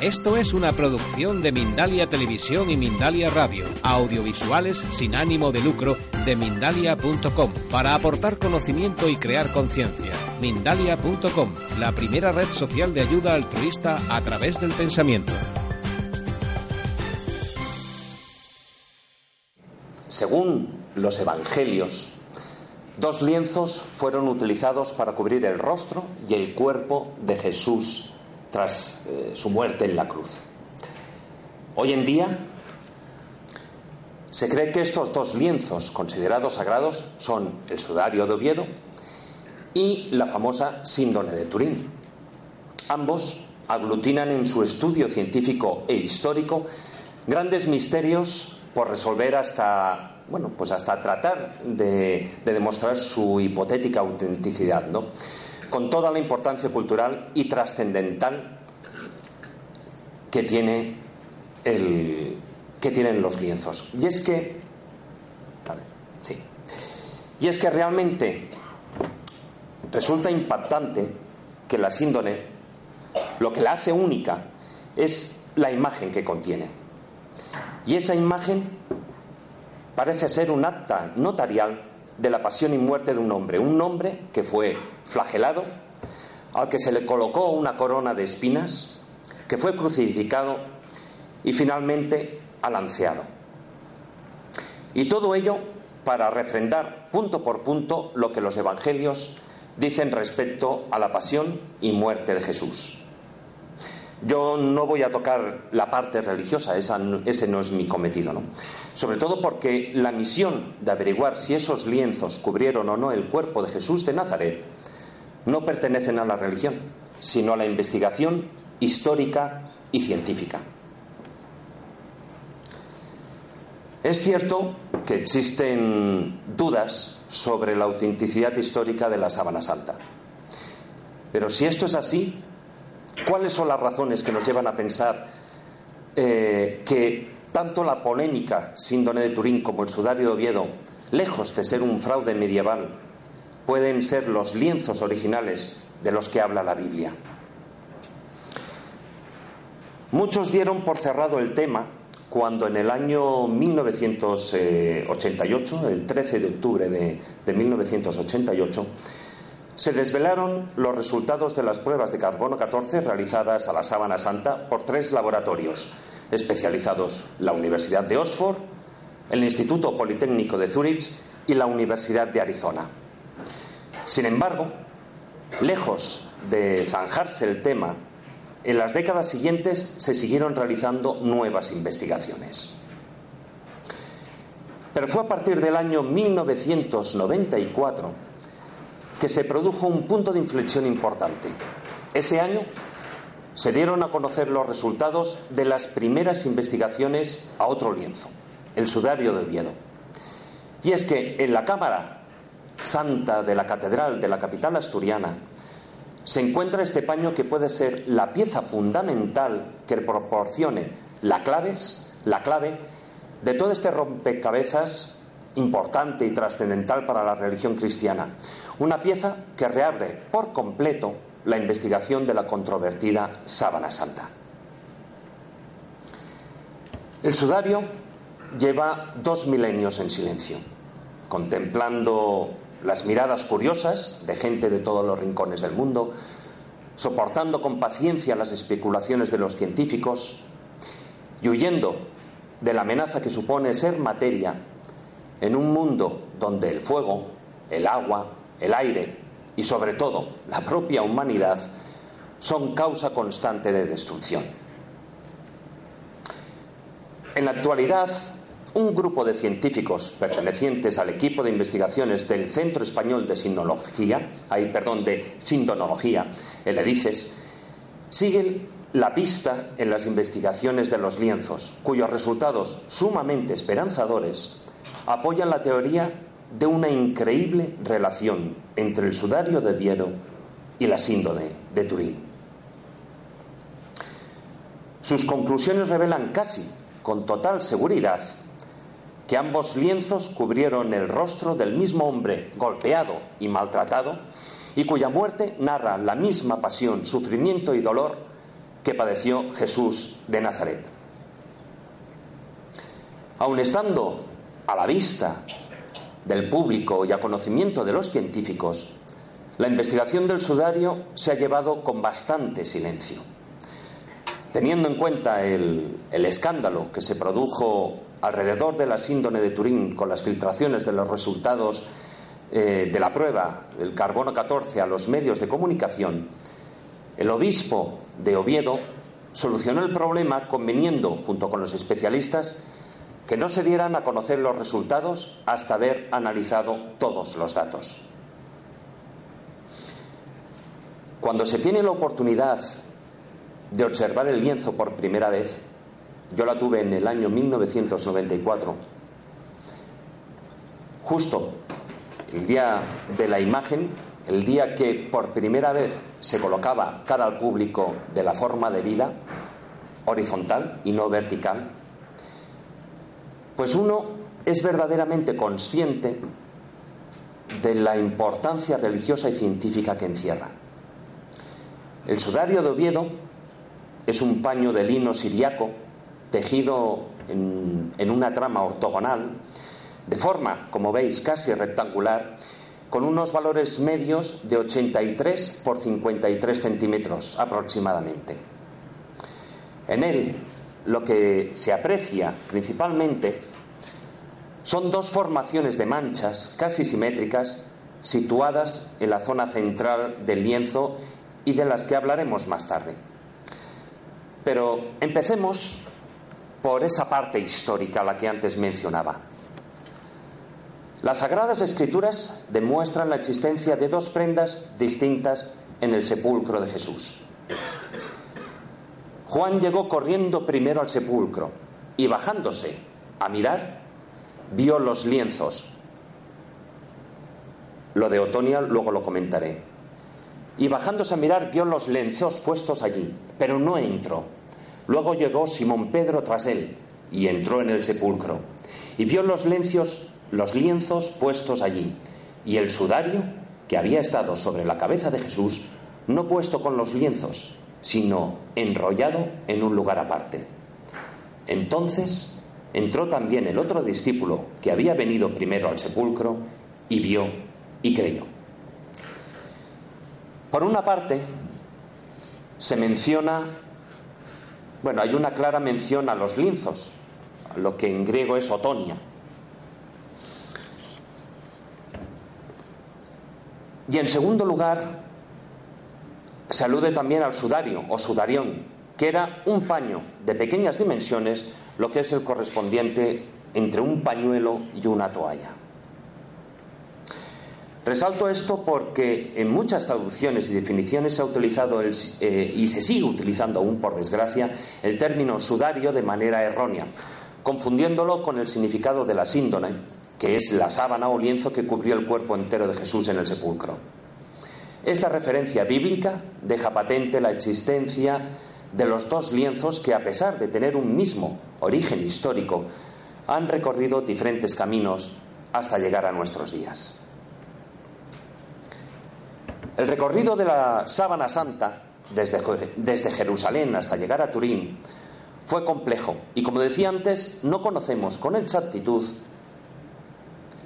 Esto es una producción de Mindalia Televisión y Mindalia Radio, audiovisuales sin ánimo de lucro de mindalia.com, para aportar conocimiento y crear conciencia. Mindalia.com, la primera red social de ayuda altruista a través del pensamiento. Según los evangelios, dos lienzos fueron utilizados para cubrir el rostro y el cuerpo de Jesús tras eh, su muerte en la cruz. Hoy en día se cree que estos dos lienzos considerados sagrados son el sudario de Oviedo y la famosa síndone de Turín. Ambos aglutinan en su estudio científico e histórico grandes misterios por resolver hasta bueno pues hasta tratar de, de demostrar su hipotética autenticidad, ¿no? Con toda la importancia cultural y trascendental que tiene que tienen los lienzos. Y es que a ver, sí. Y es que realmente resulta impactante que la síndone lo que la hace única es la imagen que contiene. Y esa imagen parece ser un acta notarial de la pasión y muerte de un hombre, un hombre que fue flagelado, al que se le colocó una corona de espinas, que fue crucificado y finalmente alanceado. Y todo ello para refrendar punto por punto lo que los evangelios dicen respecto a la pasión y muerte de Jesús. Yo no voy a tocar la parte religiosa, ese no es mi cometido, ¿no? Sobre todo porque la misión de averiguar si esos lienzos cubrieron o no el cuerpo de Jesús de Nazaret no pertenecen a la religión, sino a la investigación histórica y científica. Es cierto que existen dudas sobre la autenticidad histórica de la sábana santa. Pero si esto es así, ¿Cuáles son las razones que nos llevan a pensar eh, que tanto la polémica síndone de Turín como el sudario de Oviedo, lejos de ser un fraude medieval, pueden ser los lienzos originales de los que habla la Biblia? Muchos dieron por cerrado el tema cuando en el año 1988, el 13 de octubre de, de 1988, se desvelaron los resultados de las pruebas de carbono 14 realizadas a la Sábana Santa por tres laboratorios especializados, la Universidad de Oxford, el Instituto Politécnico de Zúrich y la Universidad de Arizona. Sin embargo, lejos de zanjarse el tema, en las décadas siguientes se siguieron realizando nuevas investigaciones. Pero fue a partir del año 1994 que se produjo un punto de inflexión importante. Ese año se dieron a conocer los resultados de las primeras investigaciones a otro lienzo, el sudario de Oviedo. Y es que en la Cámara Santa de la Catedral de la capital asturiana se encuentra este paño que puede ser la pieza fundamental que proporcione la, claves, la clave de todo este rompecabezas importante y trascendental para la religión cristiana. Una pieza que reabre por completo la investigación de la controvertida sábana santa. El sudario lleva dos milenios en silencio, contemplando las miradas curiosas de gente de todos los rincones del mundo, soportando con paciencia las especulaciones de los científicos y huyendo de la amenaza que supone ser materia en un mundo donde el fuego, el agua, el aire y sobre todo la propia humanidad son causa constante de destrucción. En la actualidad, un grupo de científicos pertenecientes al equipo de investigaciones del Centro Español de Sindonología, ahí, perdón, de Sindonología, el EDICES, sigue la pista en las investigaciones de los lienzos, cuyos resultados sumamente esperanzadores apoyan la teoría de una increíble relación entre el sudario de Viero y la síndone de Turín. Sus conclusiones revelan casi con total seguridad que ambos lienzos cubrieron el rostro del mismo hombre golpeado y maltratado y cuya muerte narra la misma pasión, sufrimiento y dolor que padeció Jesús de Nazaret. Aun estando a la vista del público y a conocimiento de los científicos, la investigación del sudario se ha llevado con bastante silencio. Teniendo en cuenta el, escándalo que se produjo alrededor de la síndrome de Turín con las filtraciones de los resultados eh, de la prueba del carbono 14 a los medios de comunicación, el obispo de Oviedo solucionó el problema conveniendo, junto con los especialistas, que no se dieran a conocer los resultados hasta haber analizado todos los datos. Cuando se tiene la oportunidad de observar el lienzo por primera vez, yo la tuve en el año 1994, justo el día de la imagen, el día que por primera vez se colocaba cara al público de la forma de vida, horizontal y no vertical, pues uno es verdaderamente consciente de la importancia religiosa y científica que encierra. El sudario de Oviedo es un paño de lino siriaco tejido en, una trama ortogonal, de forma, como veis, casi rectangular, con unos valores medios de 83 por 53 centímetros aproximadamente. En él lo que se aprecia principalmente son dos formaciones de manchas casi simétricas situadas en la zona central del lienzo y de las que hablaremos más tarde. Pero empecemos por esa parte histórica la que antes mencionaba. Las Sagradas Escrituras demuestran la existencia de dos prendas distintas en el sepulcro de Jesús. Juan llegó corriendo primero al sepulcro y bajándose a mirar, vio los lienzos. Lo de Otonia luego lo comentaré. Y bajándose a mirar, vio los lienzos puestos allí, pero no entró. Luego llegó Simón Pedro tras él y entró en el sepulcro. Y vio los lienzos, los lienzos puestos allí, y el sudario que había estado sobre la cabeza de Jesús, no puesto con los lienzos, sino enrollado en un lugar aparte. Entonces entró también el otro discípulo que había venido primero al sepulcro y vio y creyó. Por una parte, se menciona, bueno, hay una clara mención a los linzos, lo que en griego es otonia. Y en segundo lugar, se alude también al sudario o sudarión, que era un paño de pequeñas dimensiones, lo que es el correspondiente entre un pañuelo y una toalla. Resalto esto porque en muchas traducciones y definiciones se ha utilizado el, eh, y se sigue utilizando aún por desgracia el término sudario de manera errónea, confundiéndolo con el significado de la síndone, que es la sábana o lienzo que cubrió el cuerpo entero de Jesús en el sepulcro. Esta referencia bíblica deja patente la existencia de los dos lienzos que, a pesar de tener un mismo origen histórico, han recorrido diferentes caminos hasta llegar a nuestros días. El recorrido de la sábana santa desde, Jerusalén hasta llegar a Turín fue complejo y, como decía antes, no conocemos con exactitud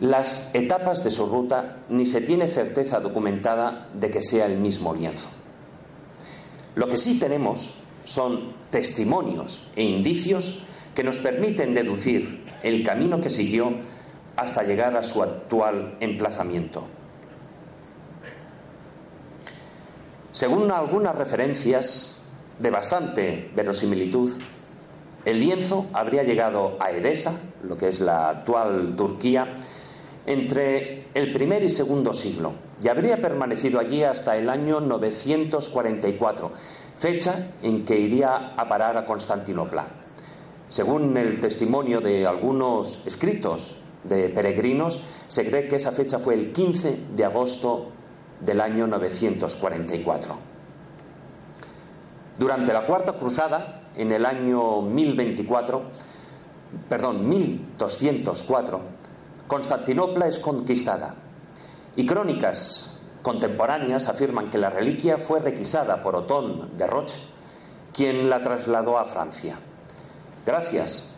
las etapas de su ruta ni se tiene certeza documentada de que sea el mismo lienzo. Lo que sí tenemos son testimonios e indicios que nos permiten deducir el camino que siguió hasta llegar a su actual emplazamiento. Según algunas referencias de bastante verosimilitud, el lienzo habría llegado a Edesa, lo que es la actual Turquía, entre el primer y segundo siglo y habría permanecido allí hasta el año 944, fecha en que iría a parar a Constantinopla. Según el testimonio de algunos escritos de peregrinos, se cree que esa fecha fue el 15 de agosto del año 944. Durante la Cuarta Cruzada, en el año 1024, perdón, 1204, Constantinopla es conquistada y crónicas contemporáneas afirman que la reliquia fue requisada por Otón de Roche quien la trasladó a Francia. Gracias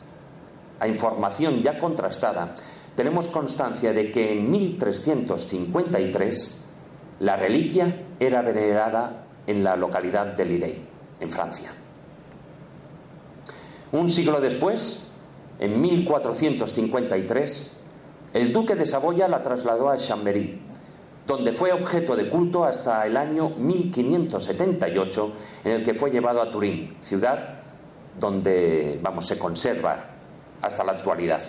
a información ya contrastada, tenemos constancia de que en 1353 la reliquia era venerada en la localidad de Lirey, en Francia. Un siglo después, en 1453, el duque de Saboya la trasladó a Chambéry, donde fue objeto de culto hasta el año 1578, en el que fue llevado a Turín, ciudad donde, vamos, se conserva hasta la actualidad.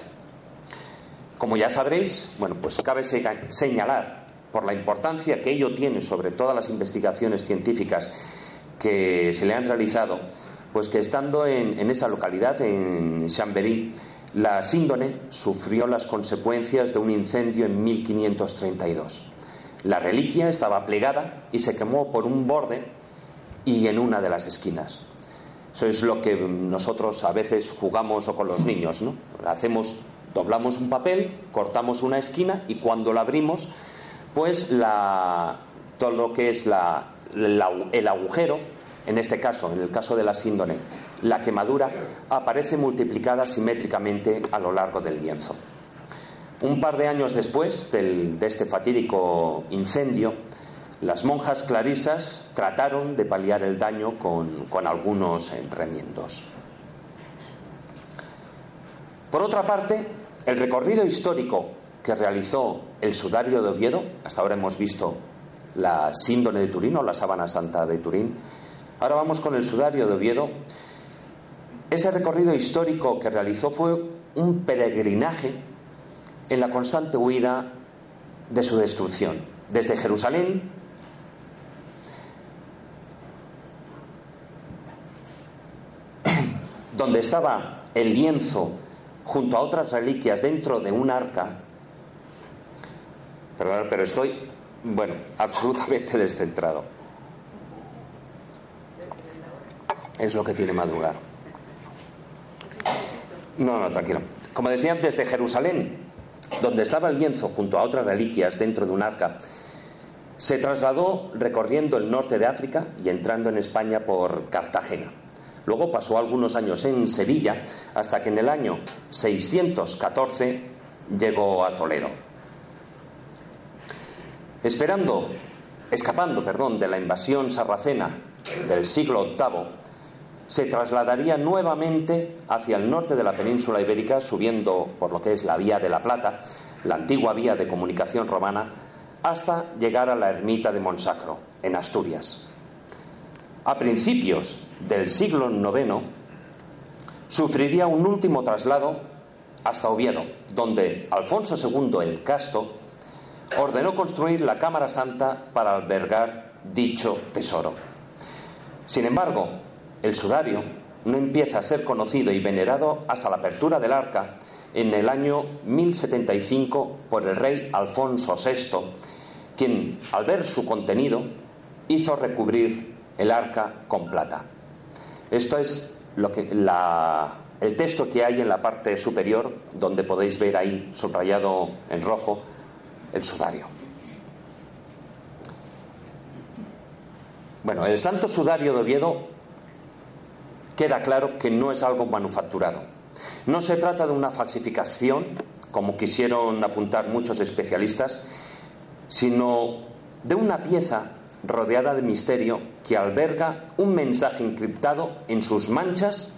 Como ya sabréis, bueno, pues cabe señalar por la importancia que ello tiene sobre todas las investigaciones científicas que se le han realizado, pues que estando en, esa localidad, en Chambéry, la síndone sufrió las consecuencias de un incendio en 1532. La reliquia estaba plegada y se quemó por un borde y en una de las esquinas. Eso es lo que nosotros a veces jugamos o con los niños, ¿no? Hacemos, doblamos un papel, cortamos una esquina y cuando la abrimos, pues todo lo que es el agujero, en este caso, en el caso de la síndone, la quemadura aparece multiplicada simétricamente a lo largo del lienzo. Un par de años después de este fatídico incendio, las monjas clarisas trataron de paliar el daño con, con algunos remiendos. Por otra parte, el recorrido histórico que realizó el sudario de Oviedo, hasta ahora hemos visto la síndone de Turín o la sábana santa de Turín, ahora vamos con el sudario de Oviedo. Ese recorrido histórico que realizó fue un peregrinaje en la constante huida de su destrucción. Desde Jerusalén, donde estaba el lienzo junto a otras reliquias dentro de un arca, Pero estoy, bueno, absolutamente descentrado. Es lo que tiene madrugar. No, no, tranquilo. Como decía antes, de Jerusalén donde estaba el lienzo junto a otras reliquias dentro de un arca, se trasladó recorriendo el norte de África y entrando en España por Cartagena. Luego pasó algunos años en Sevilla hasta que en el año 614 llegó a Toledo. Esperando, escapando, perdón, de la invasión sarracena del siglo VIII, se trasladaría nuevamente hacia el norte de la península ibérica, subiendo por lo que es la Vía de la Plata, la antigua vía de comunicación romana, hasta llegar a la ermita de Monsacro, en Asturias. A principios del siglo IX, sufriría un último traslado hasta Oviedo, donde Alfonso II el Casto ordenó construir la Cámara Santa para albergar dicho tesoro. Sin embargo, el sudario no empieza a ser conocido y venerado hasta la apertura del arca en el año 1075 por el rey Alfonso VI, quien, al ver su contenido, hizo recubrir el arca con plata. Esto es lo que el texto que hay en la parte superior, donde podéis ver ahí subrayado en rojo el sudario. Bueno, el Santo Sudario de Oviedo queda claro que no es algo manufacturado. No se trata de una falsificación, como quisieron apuntar muchos especialistas, sino de una pieza rodeada de misterio que alberga un mensaje encriptado en sus manchas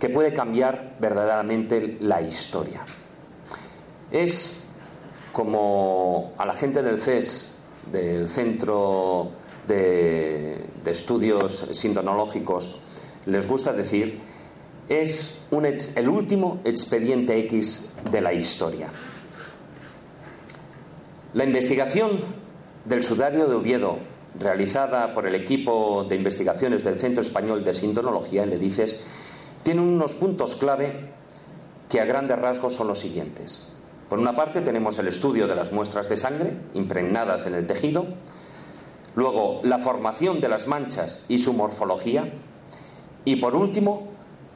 que puede cambiar verdaderamente la historia. Es como a la gente del CES, del Centro de, Estudios Sindonológicos, les gusta decir, es el último expediente X de la historia. La investigación del sudario de Oviedo, realizada por el equipo de investigaciones del Centro Español de Sindonología, le dices, tiene unos puntos clave que a grandes rasgos son los siguientes. Por una parte tenemos el estudio de las muestras de sangre impregnadas en el tejido, luego la formación de las manchas y su morfología, y por último,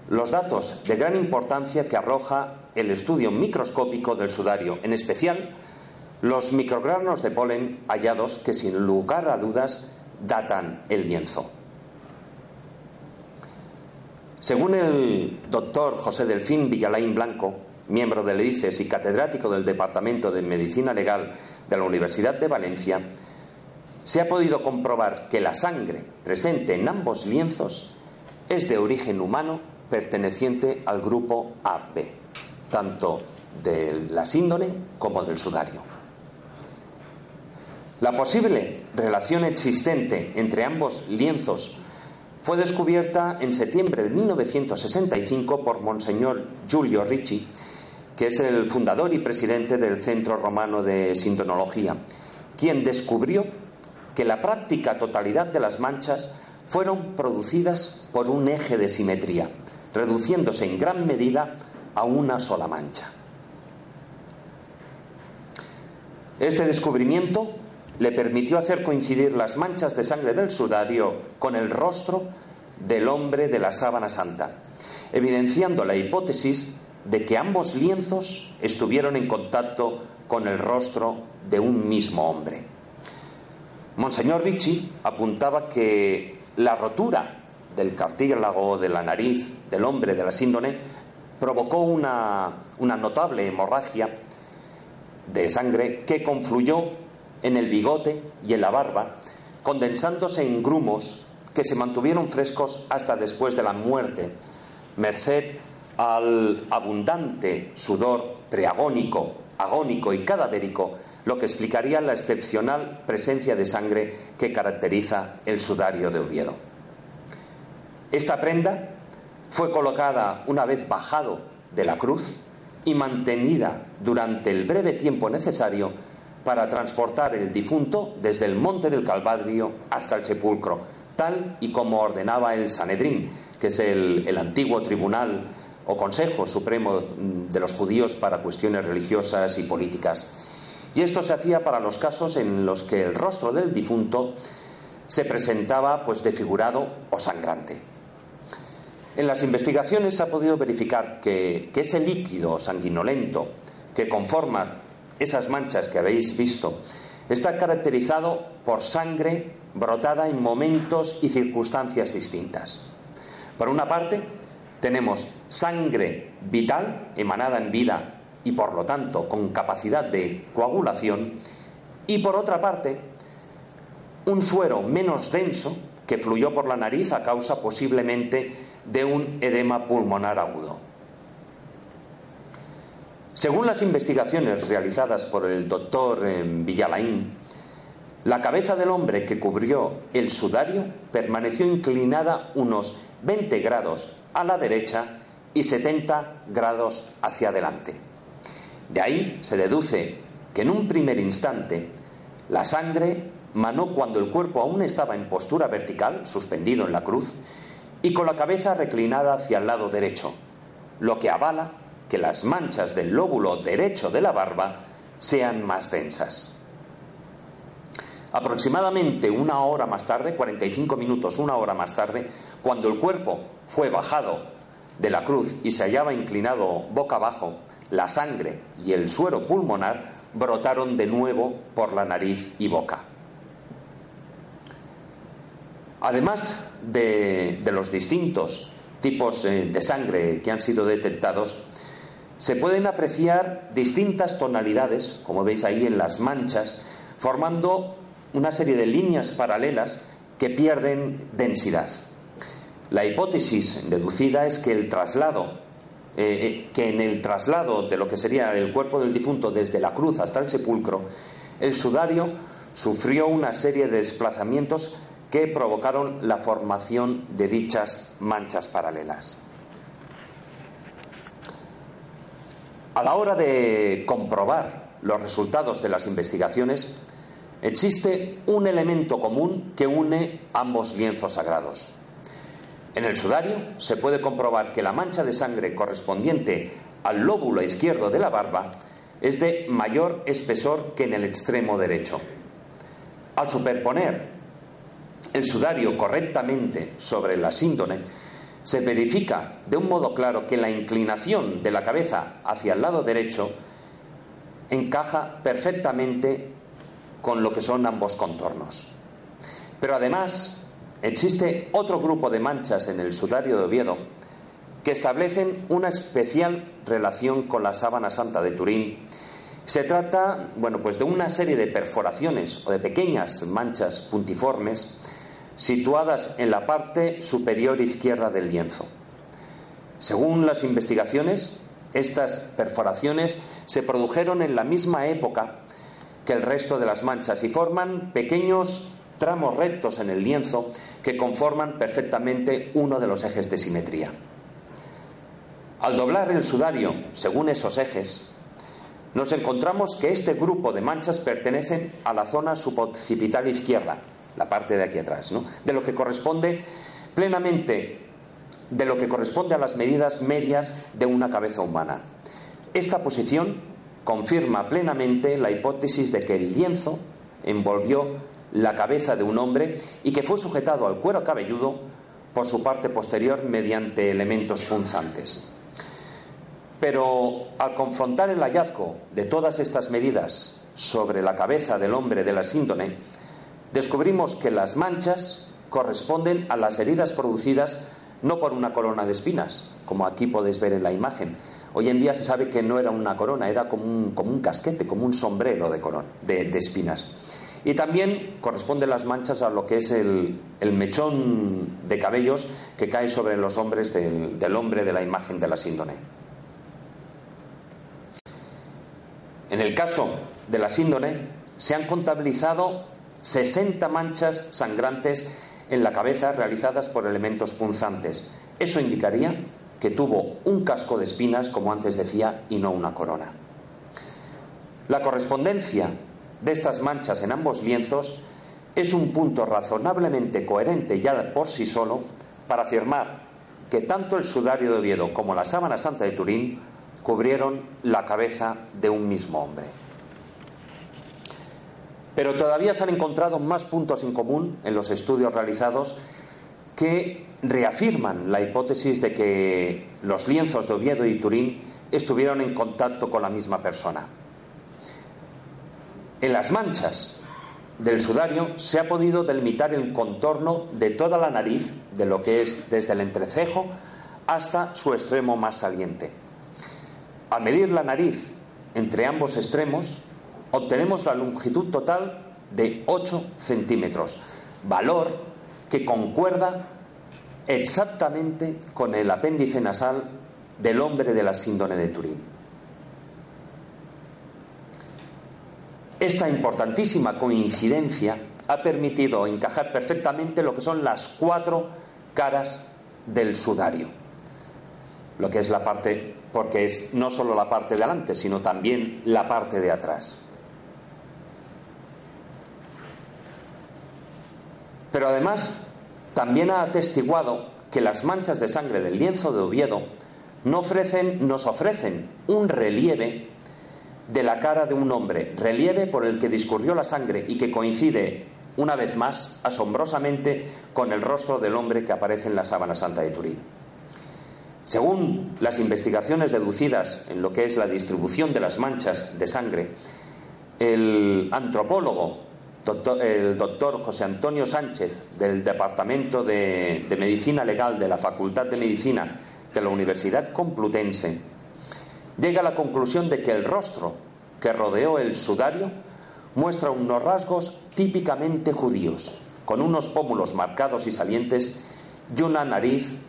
los datos de gran importancia que arroja el estudio microscópico del sudario, en especial los microgranos de polen hallados que sin lugar a dudas datan el lienzo. Según el doctor José Delfín Villalain Blanco, miembro del EICES y catedrático del Departamento de Medicina Legal de la Universidad de Valencia, se ha podido comprobar que la sangre presente en ambos lienzos es de origen humano perteneciente al grupo AB, tanto de la síndone como del sudario. La posible relación existente entre ambos lienzos fue descubierta en septiembre de 1965 por Monseñor Giulio Ricci, que es el fundador y presidente del Centro Romano de Sintonología, quien descubrió que la práctica totalidad de las manchas fueron producidas por un eje de simetría, reduciéndose en gran medida a una sola mancha. Este descubrimiento le permitió hacer coincidir las manchas de sangre del sudario con el rostro del hombre de la sábana santa, evidenciando la hipótesis de que ambos lienzos estuvieron en contacto con el rostro de un mismo hombre. Monseñor Ricci apuntaba que la rotura del cartílago de la nariz del hombre de la síndone provocó una, una notable hemorragia de sangre que confluyó en el bigote y en la barba, condensándose en grumos que se mantuvieron frescos hasta después de la muerte, merced al abundante sudor preagónico, agónico y cadavérico, lo que explicaría la excepcional presencia de sangre que caracteriza el sudario de Oviedo. Esta prenda fue colocada una vez bajado de la cruz y mantenida durante el breve tiempo necesario para transportar el difunto desde el monte del Calvario hasta el sepulcro, tal y como ordenaba el Sanedrín, que es el, el antiguo tribunal o Consejo Supremo de los judíos para cuestiones religiosas y políticas. Y esto se hacía para los casos en los que el rostro del difunto se presentaba pues desfigurado o sangrante. En las investigaciones se ha podido verificar que, que ese líquido sanguinolento que conforma esas manchas que habéis visto, está caracterizado por sangre brotada en momentos y circunstancias distintas. Por una parte, tenemos sangre vital emanada en vida y por lo tanto con capacidad de coagulación y por otra parte, un suero menos denso que fluyó por la nariz a causa posiblemente de un edema pulmonar agudo. Según las investigaciones realizadas por el doctor eh, Villalain, la cabeza del hombre que cubrió el sudario permaneció inclinada unos 20 grados a la derecha y 70 grados hacia adelante. De ahí se deduce que en un primer instante la sangre manó cuando el cuerpo aún estaba en postura vertical, suspendido en la cruz, y con la cabeza reclinada hacia el lado derecho, lo que avala que las manchas del lóbulo derecho de la barba sean más densas. Aproximadamente una hora más tarde, 45 minutos, una hora más tarde, cuando el cuerpo fue bajado de la cruz y se hallaba inclinado boca abajo, la sangre y el suero pulmonar brotaron de nuevo por la nariz y boca. Además de, los distintos tipos eh, de sangre que han sido detectados, se pueden apreciar distintas tonalidades, como veis ahí en las manchas, formando una serie de líneas paralelas que pierden densidad. La hipótesis deducida es que el traslado, eh, eh, que en el traslado de lo que sería el cuerpo del difunto desde la cruz hasta el sepulcro, el sudario sufrió una serie de desplazamientos que provocaron la formación de dichas manchas paralelas. A la hora de comprobar los resultados de las investigaciones, existe un elemento común que une ambos lienzos sagrados. En el sudario se puede comprobar que la mancha de sangre correspondiente al lóbulo izquierdo de la barba es de mayor espesor que en el extremo derecho. Al superponer el sudario correctamente sobre la síndone, se verifica de un modo claro que la inclinación de la cabeza hacia el lado derecho encaja perfectamente con lo que son ambos contornos. Pero además existe otro grupo de manchas en el sudario de Oviedo que establecen una especial relación con la sábana santa de Turín. Se trata, bueno, pues de una serie de perforaciones o de pequeñas manchas puntiformes situadas en la parte superior izquierda del lienzo. Según las investigaciones, estas perforaciones se produjeron en la misma época que el resto de las manchas y forman pequeños tramos rectos en el lienzo que conforman perfectamente uno de los ejes de simetría. Al doblar el sudario según esos ejes, nos encontramos que este grupo de manchas pertenecen a la zona suboccipital izquierda, la parte de aquí atrás, de lo que corresponde plenamente de lo que corresponde a las medidas medias de una cabeza humana. Esta posición confirma plenamente la hipótesis de que el lienzo envolvió la cabeza de un hombre y que fue sujetado al cuero cabelludo por su parte posterior mediante elementos punzantes. Pero al confrontar el hallazgo de todas estas medidas sobre la cabeza del hombre de la síndone, descubrimos que las manchas corresponden a las heridas producidas no por una corona de espinas, como aquí podéis ver en la imagen. Hoy en día se sabe que no era una corona, era como un, casquete, como un sombrero de, de, espinas. Y también corresponden las manchas a lo que es el, mechón de cabellos que cae sobre los hombres del, del hombre de la imagen de la síndone. En el caso de la síndone, se han contabilizado 60 manchas sangrantes en la cabeza realizadas por elementos punzantes. Eso indicaría que tuvo un casco de espinas, como antes decía, y no una corona. La correspondencia de estas manchas en ambos lienzos es un punto razonablemente coherente ya por sí solo para afirmar que tanto el sudario de Oviedo como la sábana santa de Turín cubrieron la cabeza de un mismo hombre. Pero todavía se han encontrado más puntos en común en los estudios realizados que reafirman la hipótesis de que los lienzos de Oviedo y Turín estuvieron en contacto con la misma persona. En las manchas del sudario se ha podido delimitar el contorno de toda la nariz, de lo que es desde el entrecejo hasta su extremo más saliente. Al medir la nariz entre ambos extremos, obtenemos la longitud total de 8 centímetros, valor que concuerda exactamente con el apéndice nasal del hombre de la síndrome de Turín. Esta importantísima coincidencia ha permitido encajar perfectamente lo que son las cuatro caras del sudario, lo que es la parte porque es no solo la parte de sino también la parte de atrás. Pero además también ha atestiguado que las manchas de sangre del lienzo de Oviedo nos ofrecen un relieve de la cara de un hombre, relieve por el que discurrió la sangre y que coincide una vez más asombrosamente con el rostro del hombre que aparece en la sábana santa de Turín. Según las investigaciones deducidas en lo que es la distribución de las manchas de sangre, el antropólogo, el doctor José Antonio Sánchez, del Departamento de, de Medicina Legal de la Facultad de Medicina de la Universidad Complutense, llega a la conclusión de que el rostro que rodeó el sudario muestra unos rasgos típicamente judíos, con unos pómulos marcados y salientes y una nariz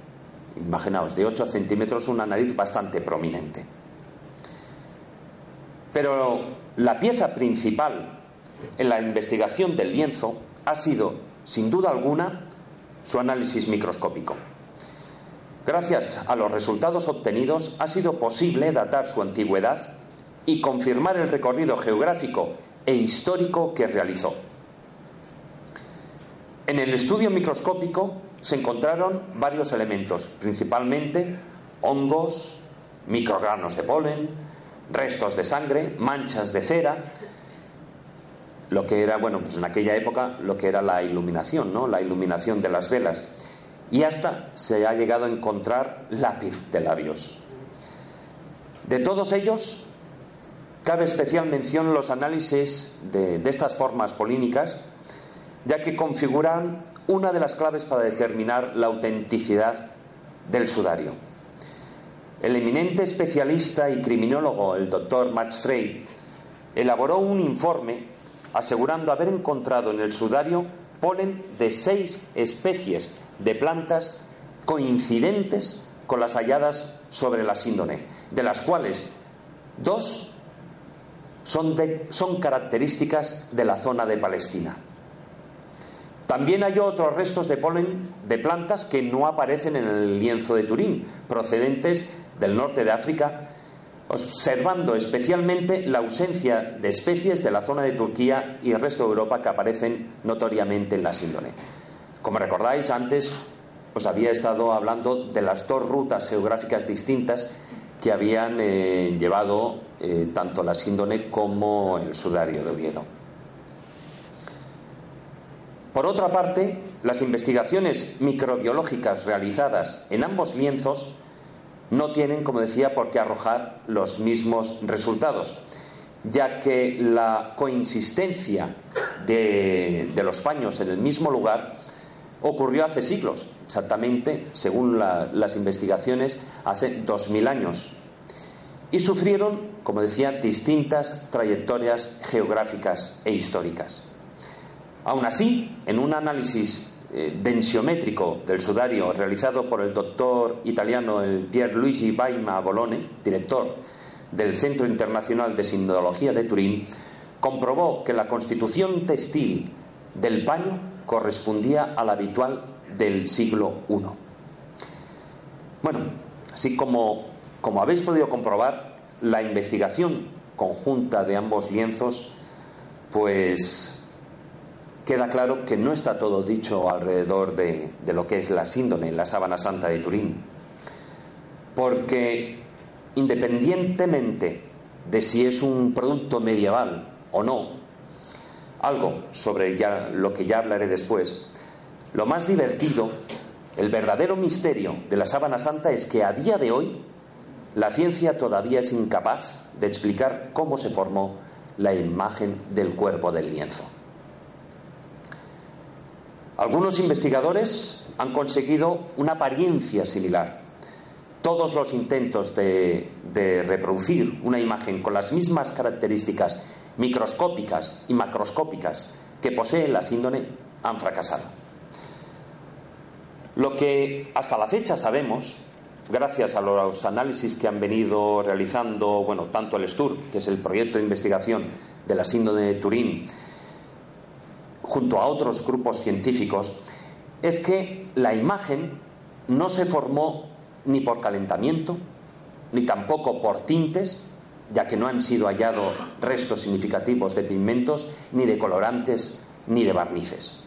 imaginaos, de 8 centímetros, una nariz bastante prominente. Pero la pieza principal en la investigación del lienzo ha sido, sin duda alguna, su análisis microscópico. Gracias a los resultados obtenidos ha sido posible datar su antigüedad y confirmar el recorrido geográfico e histórico que realizó. En el estudio microscópico se encontraron varios elementos, principalmente hongos, microgranos de polen, restos de sangre, manchas de cera, lo que era, bueno, pues en aquella época lo que era la iluminación, ¿no? La iluminación de las velas. Y hasta se ha llegado a encontrar lápiz de labios. De todos ellos, cabe especial mención los análisis de, de estas formas polínicas, ya que configuran una de las claves para determinar la autenticidad del sudario. el eminente especialista y criminólogo, el doctor Max Frey, elaboró un informe asegurando haber encontrado en el sudario polen de seis especies de plantas coincidentes con las halladas sobre la síndone, de las cuales dos son, son características de la zona de Palestina. También hay otros restos de polen de plantas que no aparecen en el lienzo de Turín, procedentes del norte de África, observando especialmente la ausencia de especies de la zona de Turquía y el resto de Europa que aparecen notoriamente en la síndone. Como recordáis, antes os había estado hablando de las dos rutas geográficas distintas que habían eh, llevado eh, tanto la síndone como el sudario de Oviedo. Por otra parte, las investigaciones microbiológicas realizadas en ambos lienzos no tienen, como decía, por qué arrojar los mismos resultados, ya que la coincidencia de, los paños en el mismo lugar ocurrió hace siglos, exactamente, según las investigaciones, hace dos mil años. Y sufrieron, como decía, distintas trayectorias geográficas e históricas. Aún así, en un análisis eh, densiométrico del sudario realizado por el doctor italiano el Pierluigi Baima Bolone, director del Centro Internacional de Sindología de Turín, comprobó que la constitución textil del paño correspondía a la habitual del siglo I. Bueno, así como, como habéis podido comprobar, la investigación conjunta de ambos lienzos, pues queda claro que no está todo dicho alrededor de, lo que es la síndone, la sábana santa de Turín. Porque independientemente de si es un producto medieval o no, algo sobre lo que ya hablaré después, lo más divertido, el verdadero misterio de la sábana santa es que a día de hoy la ciencia todavía es incapaz de explicar cómo se formó la imagen del cuerpo del lienzo. Algunos investigadores han conseguido una apariencia similar. Todos los intentos de, reproducir una imagen con las mismas características microscópicas y macroscópicas que posee la síndone han fracasado. Lo que hasta la fecha sabemos, gracias a los análisis que han venido realizando, bueno, tanto el STUR, que es el proyecto de investigación de la síndone de Turín, junto a otros grupos científicos, es que la imagen no se formó ni por calentamiento, ni tampoco por tintes, ya que no han sido hallados restos significativos de pigmentos, ni de colorantes, ni de barnices.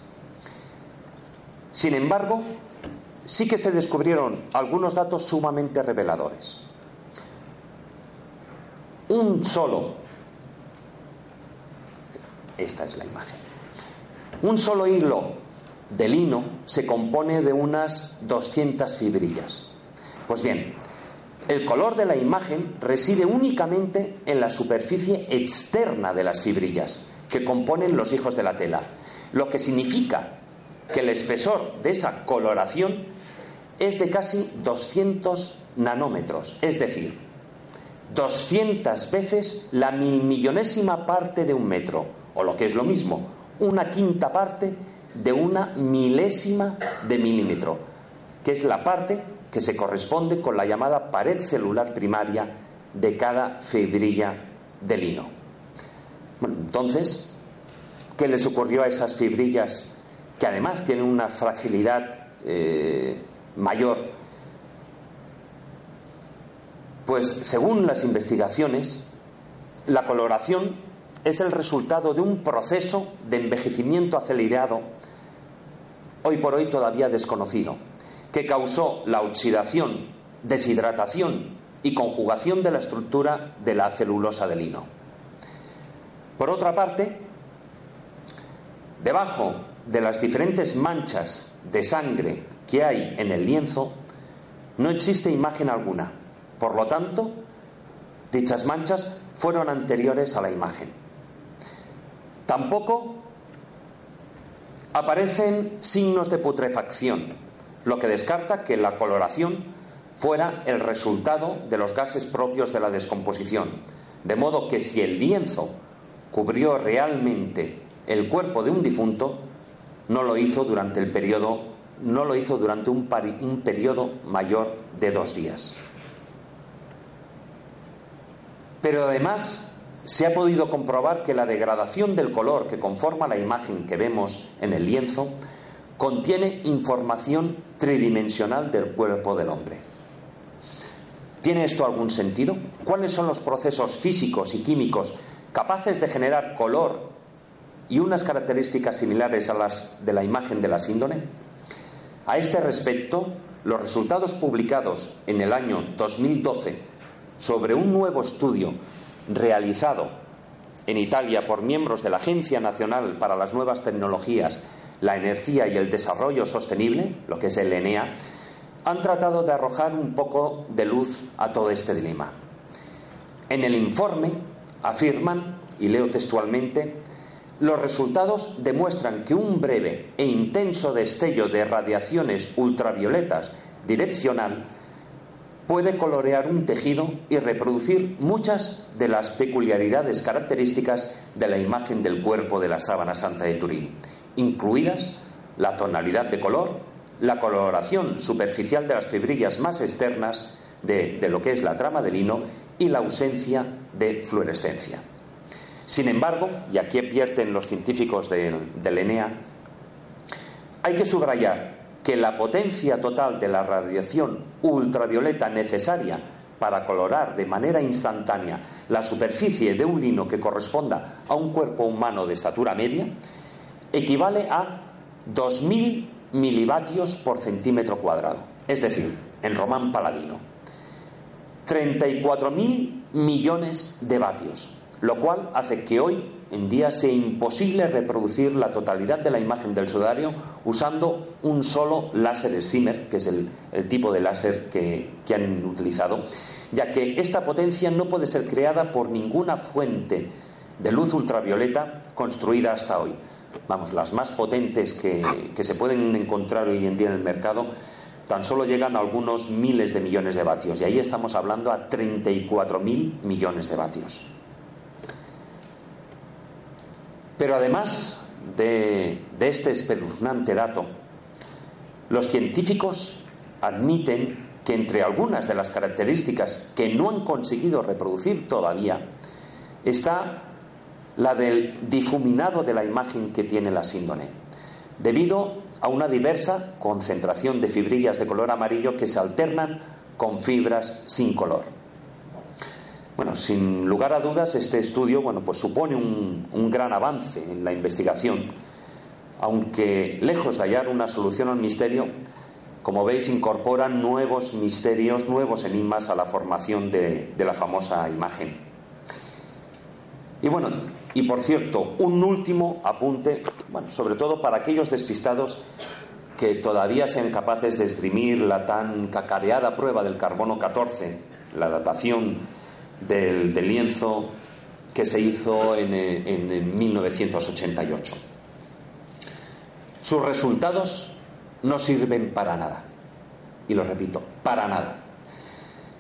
Sin embargo, sí que se descubrieron algunos datos sumamente reveladores. Un solo, esta es la imagen, un solo hilo de lino se compone de unas 200 fibrillas. Pues bien, el color de la imagen reside únicamente en la superficie externa de las fibrillas que componen los hijos de la tela, lo que significa que el espesor de esa coloración es de casi 200 nanómetros, es decir, 200 veces la milmillonésima parte de un metro, o lo que es lo mismo, una quinta parte de una milésima de milímetro, que es la parte que se corresponde con la llamada pared celular primaria de cada fibrilla de lino. Bueno, entonces, ¿qué les ocurrió a esas fibrillas que además tienen una fragilidad eh, mayor? Pues según las investigaciones, la coloración es el resultado de un proceso de envejecimiento acelerado, hoy por hoy todavía desconocido, que causó la oxidación, deshidratación y conjugación de la estructura de la celulosa del lino. Por otra parte, debajo de las diferentes manchas de sangre que hay en el lienzo, no existe imagen alguna. Por lo tanto, dichas manchas fueron anteriores a la imagen. Tampoco aparecen signos de putrefacción, lo que descarta que la coloración fuera el resultado de los gases propios de la descomposición. De modo que si el lienzo cubrió realmente el cuerpo de un difunto, no lo hizo durante el periodo no lo hizo durante un, un periodo mayor de dos días. Pero además se ha podido comprobar que la degradación del color que conforma la imagen que vemos en el lienzo contiene información tridimensional del cuerpo del hombre. ¿Tiene esto algún sentido? ¿Cuáles son los procesos físicos y químicos capaces de generar color y unas características similares a las de la imagen de la síndone? A este respecto, los resultados publicados en el año 2012 sobre un nuevo estudio realizado en Italia por miembros de la Agencia Nacional para las Nuevas Tecnologías, la Energía y el Desarrollo Sostenible, lo que es el ENEA, han tratado de arrojar un poco de luz a todo este dilema. En el informe afirman, y leo textualmente, los resultados demuestran que un breve e intenso destello de radiaciones ultravioletas direccional puede colorear un tejido y reproducir muchas de las peculiaridades características de la imagen del cuerpo de la sábana santa de Turín, incluidas la tonalidad de color, la coloración superficial de las fibrillas más externas de, de lo que es la trama de lino y la ausencia de fluorescencia. Sin embargo, y aquí advierten los científicos del, del ENEA, hay que subrayar que la potencia total de la radiación ultravioleta necesaria para colorar de manera instantánea la superficie de un lino que corresponda a un cuerpo humano de estatura media equivale a 2.000 milivatios por centímetro cuadrado, es decir, en román paladino, 34.000 millones de vatios, lo cual hace que hoy en día sea imposible reproducir la totalidad de la imagen del sudario usando un solo láser Zimmer, que es el, tipo de láser que, que han utilizado, ya que esta potencia no puede ser creada por ninguna fuente de luz ultravioleta construida hasta hoy. Vamos, las más potentes que, que, se pueden encontrar hoy en día en el mercado tan solo llegan a algunos miles de millones de vatios. Y ahí estamos hablando a 34.000 millones de vatios. Pero además de, este espeluznante dato, los científicos admiten que entre algunas de las características que no han conseguido reproducir todavía está la del difuminado de la imagen que tiene la síndone, debido a una diversa concentración de fibrillas de color amarillo que se alternan con fibras sin color. Bueno, sin lugar a dudas, este estudio bueno, pues supone un, gran avance en la investigación, aunque lejos de hallar una solución al misterio, como veis, incorpora nuevos misterios, nuevos enigmas a la formación de, de, la famosa imagen. Y bueno, y por cierto, un último apunte, bueno, sobre todo para aquellos despistados que todavía sean capaces de esgrimir la tan cacareada prueba del carbono 14, la datación del, lienzo que se hizo en, en 1988. Sus resultados no sirven para nada. Y lo repito, para nada.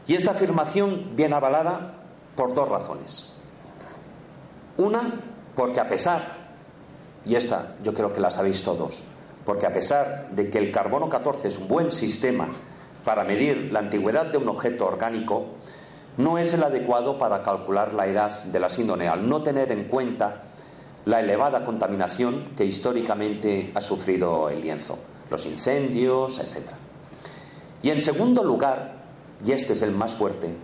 Y esta afirmación viene avalada por dos razones. Una, porque a pesar, y esta yo creo que la sabéis todos, porque a pesar de que el carbono 14 es un buen sistema para medir la antigüedad de un objeto orgánico, no es el adecuado para calcular la edad de la síndone, al no tener en cuenta la elevada contaminación que históricamente ha sufrido el lienzo, los incendios, etc. Y en segundo lugar, y este es el más fuerte,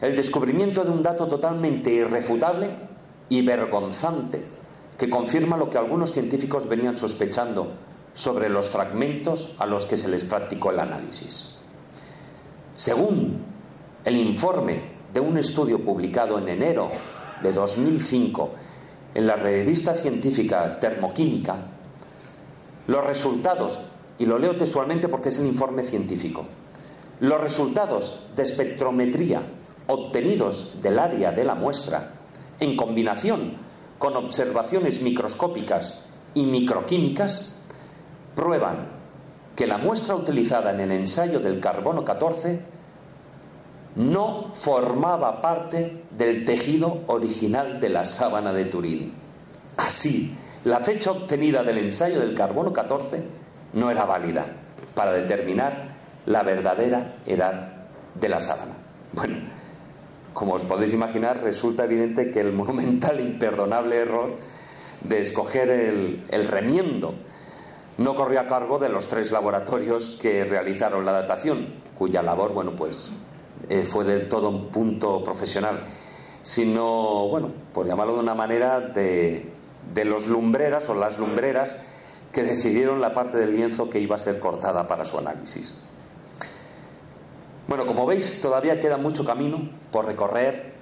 el descubrimiento de un dato totalmente irrefutable y vergonzante que confirma lo que algunos científicos venían sospechando sobre los fragmentos a los que se les practicó el análisis. Según el informe de un estudio publicado en enero de 2005 en la revista científica Termoquímica, los resultados, y lo leo textualmente porque es el informe científico, los resultados de espectrometría obtenidos del área de la muestra, en combinación con observaciones microscópicas y microquímicas, prueban que la muestra utilizada en el ensayo del carbono 14 no formaba parte del tejido original de la sábana de Turín. Así, la fecha obtenida del ensayo del carbono 14 no era válida para determinar la verdadera edad de la sábana. Bueno, como os podéis imaginar, resulta evidente que el monumental, imperdonable error de escoger el, el remiendo no corrió a cargo de los tres laboratorios que realizaron la datación, cuya labor, bueno, pues eh, fue del todo un punto profesional, sino, bueno, por llamarlo de una manera, de, de los lumbreras o las lumbreras que decidieron la parte del lienzo que iba a ser cortada para su análisis. Bueno, como veis, todavía queda mucho camino por recorrer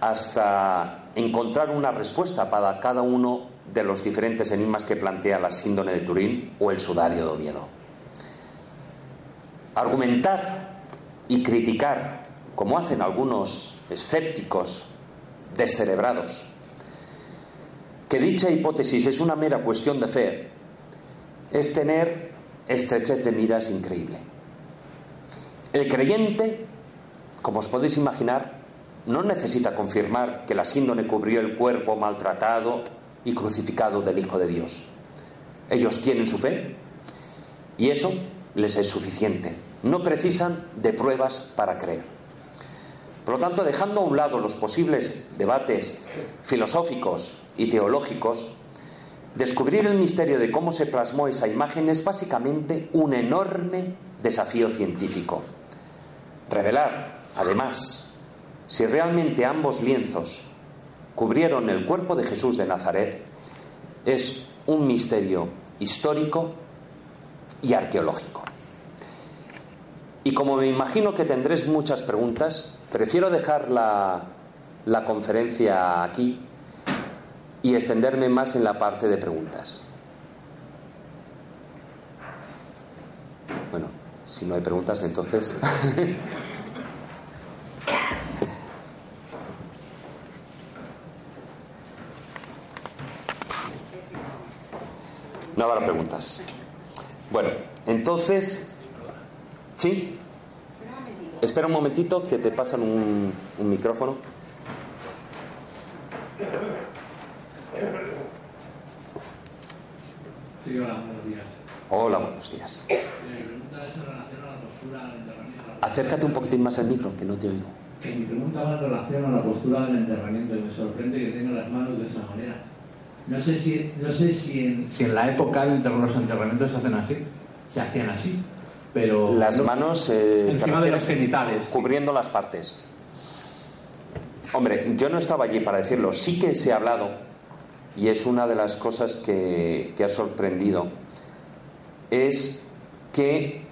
hasta encontrar una respuesta para cada uno de los diferentes enigmas que plantea la síndrome de Turín o el sudario de Oviedo. Argumentar y criticar, como hacen algunos escépticos descerebrados, que dicha hipótesis es una mera cuestión de fe, es tener estrechez de miras increíble. El creyente, como os podéis imaginar, no necesita confirmar que la síndrome cubrió el cuerpo maltratado y crucificado del Hijo de Dios. Ellos tienen su fe y eso les es suficiente. No precisan de pruebas para creer. Por lo tanto, dejando a un lado los posibles debates filosóficos y teológicos, descubrir el misterio de cómo se plasmó esa imagen es básicamente un enorme desafío científico. Revelar, además, si realmente ambos lienzos cubrieron el cuerpo de Jesús de Nazaret es un misterio histórico y arqueológico. Y como me imagino que tendréis muchas preguntas, prefiero dejar la, la conferencia aquí y extenderme más en la parte de preguntas. Bueno, si no hay preguntas, entonces... No habrá preguntas. Bueno, entonces, ¿sí? Espera un momentito que te pasan un, un micrófono. Sí, hola, buenos días. Hola, buenos días. Mi pregunta es en relación a la postura del enterramiento. Acércate un poquitín más al micro, que no te oigo. Que mi pregunta va en relación a la postura del enterramiento y me sorprende que tenga las manos de esa manera. No sé si, no sé si, en, si en la época de los enterramientos se hacen así, se hacían así, pero Las no- manos eh, encima ¿te de los genitales. cubriendo las partes. Hombre, yo no estaba allí para decirlo. Sí que se ha hablado, y es una de las cosas que, que ha sorprendido, es que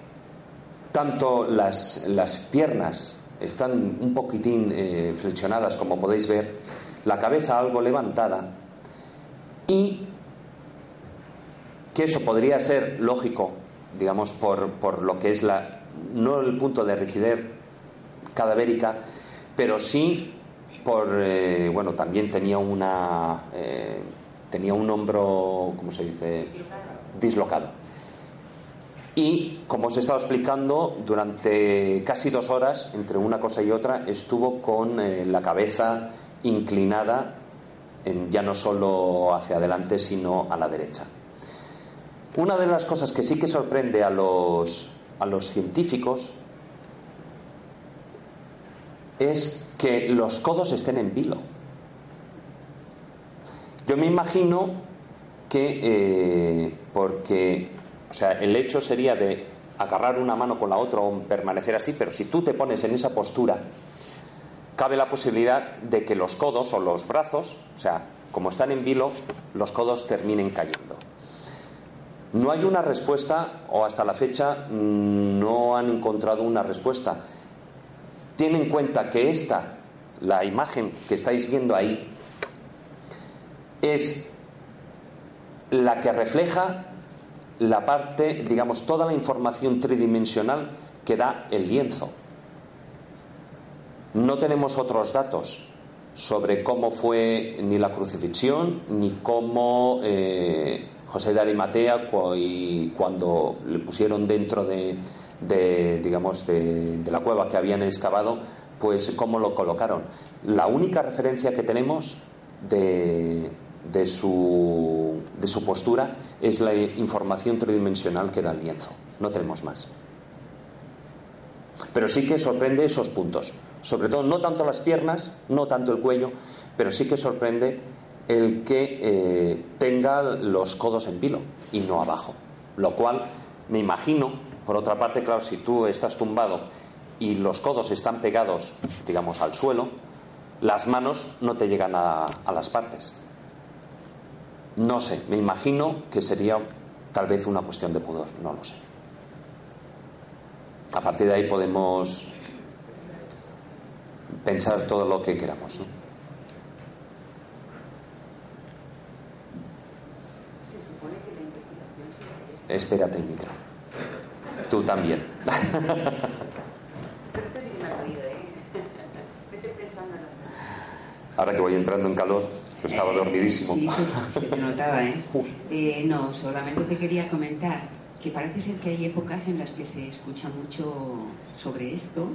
tanto las, las piernas están un poquitín eh, flexionadas, como podéis ver, la cabeza algo levantada, y que eso podría ser lógico, digamos, por, por lo que es la, no el punto de rigidez cadavérica, pero sí por, eh, bueno, también tenía una, eh, tenía un hombro, ¿cómo se dice? Dislocado. Y, como os he estado explicando, durante casi dos horas, entre una cosa y otra, estuvo con eh, la cabeza inclinada, en- ya no solo hacia adelante, sino a la derecha. Una de las cosas que sí que sorprende a los, a los científicos es que los codos estén en vilo. Yo me imagino que, eh, porque, o sea, el hecho sería de agarrar una mano con la otra o permanecer así, pero si tú te pones en esa postura, cabe la posibilidad de que los codos o los brazos, o sea, como están en vilo, los codos terminen cayendo. No hay una respuesta, o hasta la fecha mm, no han encontrado una respuesta. Tienen en cuenta que esta, la imagen que estáis viendo ahí, es la que refleja la parte, digamos, toda la información tridimensional que da el lienzo. No tenemos otros datos sobre cómo fue ni la crucifixión ni cómo eh, José de Arimatea y cuando le pusieron dentro de, la cueva que habían excavado, pues cómo lo colocaron. La única referencia que tenemos de, de, su, de su postura es la información tridimensional que da el lienzo. No tenemos más. Pero sí que sorprende esos puntos. Sobre todo, no tanto las piernas, no tanto el cuello, pero sí que sorprende el que eh, tenga los codos en vilo y no abajo. Lo cual me imagino, por otra parte, claro, si tú estás tumbado y los codos están pegados, digamos, al suelo, las manos no te llegan a, a las partes. No sé, me imagino que sería tal vez una cuestión de pudor, no lo sé. A partir de ahí podemos pensar todo lo que queramos. ¿no? Espérate el micro. Tú también. Ahora que voy entrando en calor, estaba eh, dormidísimo. Sí, se, te notaba, ¿eh? ¿eh? No, solamente te quería comentar que parece ser que hay épocas en las que se escucha mucho sobre esto,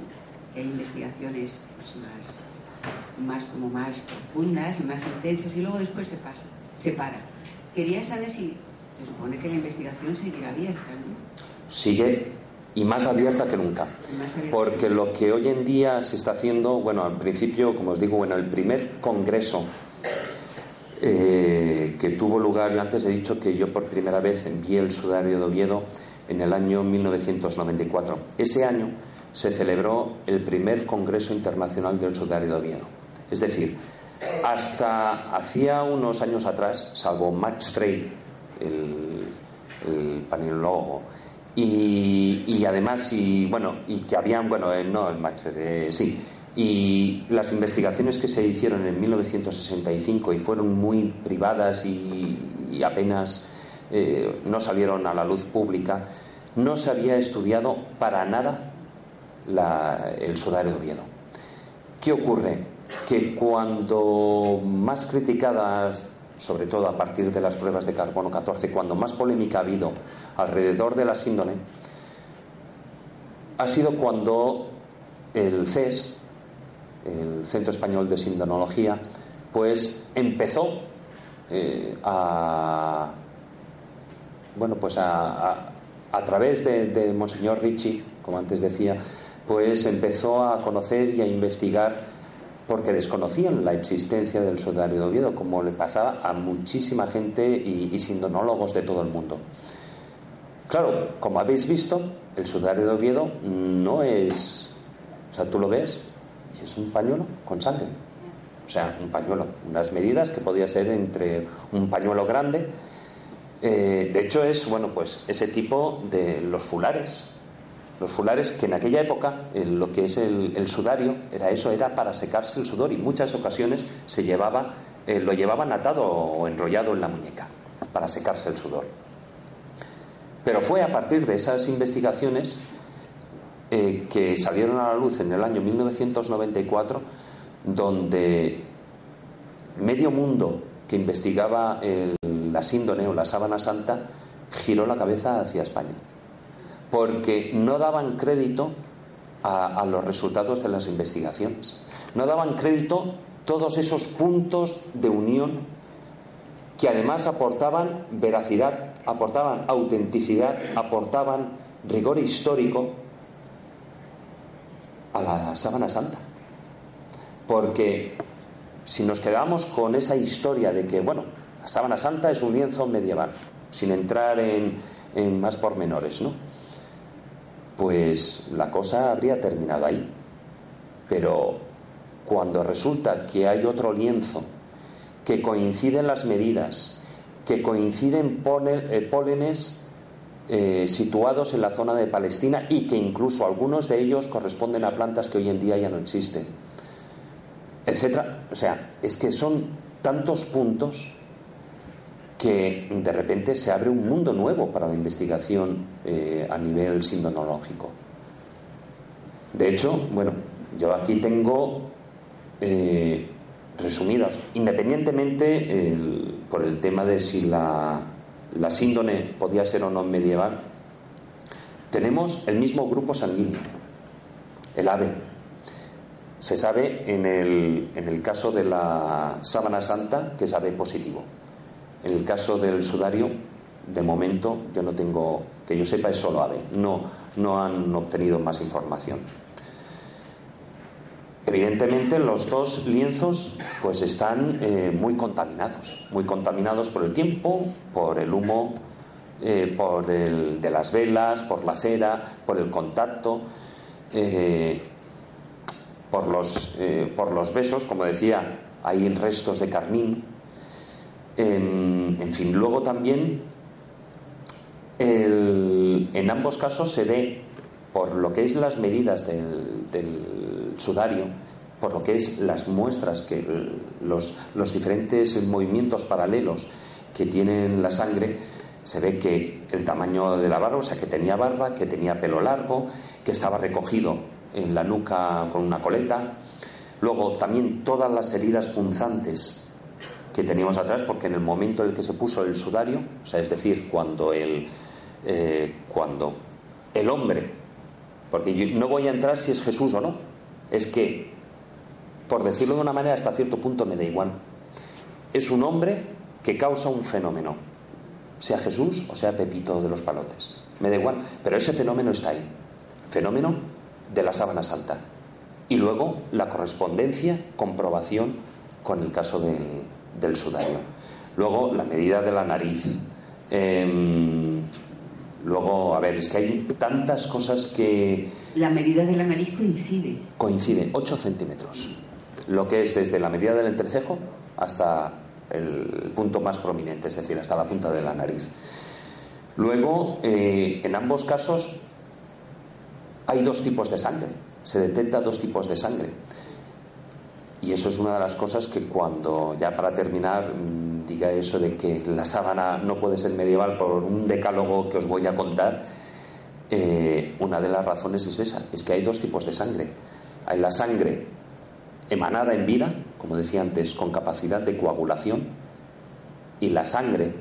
que hay investigaciones pues, más, más como más profundas y más intensas y luego después se pasa, se para. Quería saber si se supone que la investigación seguirá abierta, ¿no? Sigue y más abierta que nunca. Porque lo que hoy en día se está haciendo, bueno, al principio, como os digo, bueno, el primer congreso eh, que tuvo lugar, yo antes he dicho que yo por primera vez envié el sudario de Oviedo en el año 1994. Ese año se celebró el primer Congreso Internacional del Sudario de Oviedo. Es decir, hasta hacía unos años atrás, salvo Max Frey, el, el y, además, y bueno, y que habían, bueno, eh, no el Max Frey, eh, sí, y las investigaciones que se hicieron en 1965 y fueron muy privadas y, apenas eh, no salieron a la luz pública, no se había estudiado para nada el sudario de Oviedo. ¿Qué ocurre? Que cuando más criticadas, sobre todo a partir de las pruebas de carbono 14, cuando más polémica ha habido alrededor de la síndone, ha sido cuando el CES, el Centro Español de Sindonología, pues empezó eh, a, bueno, pues a, a, través de, de, Monseñor Ricci, como antes decía, pues empezó a conocer y a investigar porque desconocían la existencia del sudario de Oviedo, como le pasaba a muchísima gente y, y sindonólogos de todo el mundo. Claro, como habéis visto, el sudario de Oviedo no es, o sea, tú lo ves es un pañuelo con sangre. O sea, un pañuelo, unas medidas que podía ser entre un pañuelo grande. Eh, de hecho, es bueno, pues ese tipo de los fulares. Los fulares que en aquella época lo que es el, sudario era eso, era para secarse el sudor y muchas ocasiones se llevaba, eh, lo llevaban atado o enrollado en la muñeca para secarse el sudor. Pero fue a partir de esas investigaciones eh, que salieron a la luz en el año 1994, donde medio mundo que investigaba la síndone o la sábana santa giró la cabeza hacia España, porque no daban crédito a, los resultados de las investigaciones, no daban crédito todos esos puntos de unión que además aportaban veracidad, aportaban autenticidad, aportaban rigor histórico a la sábana santa. Porque si nos quedamos con esa historia de que, bueno, la sábana santa es un lienzo medieval, sin entrar en, en más pormenores, ¿no? Pues la cosa habría terminado ahí. Pero cuando resulta que hay otro lienzo, que coinciden las medidas, que coinciden eh, pólenes eh, situados en la zona de Palestina y que incluso algunos de ellos corresponden a plantas que hoy en día ya no existen, etcétera. O sea, es que son tantos puntos que de repente se abre un mundo nuevo para la investigación eh, a nivel sindonológico. De hecho, bueno, yo aquí tengo eh, resumidas, independientemente por el tema de si la síndone podía ser o no medieval, tenemos el mismo grupo sanguíneo, el ave. Se sabe en el, en el caso de la sábana santa que es ave positivo. En el caso del sudario, de momento, yo no tengo, que yo sepa, es solo ave. No, no han obtenido más información. Evidentemente los dos lienzos pues están eh, muy contaminados, muy contaminados por el tiempo, por el humo, eh, por el de las velas, por la cera, por el contacto, eh, por, los, por los besos, como decía, hay restos de carmín. En fin, luego también en ambos casos se ve, por lo que es las medidas del, sudario, por lo que es las muestras, que los, diferentes movimientos paralelos que tiene la sangre, se ve que el tamaño de la barba, o sea, que tenía barba, que tenía pelo largo, que estaba recogido en la nuca con una coleta. Luego también todas las heridas punzantes que teníamos atrás, porque en el momento en el que se puso el sudario, o sea, es decir, cuando el, eh, cuando el hombre, porque no voy a entrar si es Jesús o no, es que, por decirlo de una manera, hasta cierto punto me da igual. Es un hombre que causa un fenómeno, sea Jesús o sea Pepito de los Palotes. Me da igual, pero ese fenómeno está ahí. Fenómeno de la sábana santa. Y luego la correspondencia, comprobación con el caso del, del sudario. Luego la medida de la nariz. Em, Luego, a ver, es que hay tantas cosas que... La medida de la nariz coincide. Coincide, 8 centímetros. Lo que es desde la medida del entrecejo hasta el punto más prominente, es decir, hasta la punta de la nariz. Luego, eh, en ambos casos, hay dos tipos de sangre. Se detecta dos tipos de sangre. Y eso es una de las cosas que cuando, ya para terminar, mm, diga eso de que la sábana no puede ser medieval por un decálogo que os voy a contar, eh, una de las razones es esa, es que hay dos tipos de sangre. Hay la sangre emanada en vida, como decía antes, con capacidad de coagulación, y la sangre,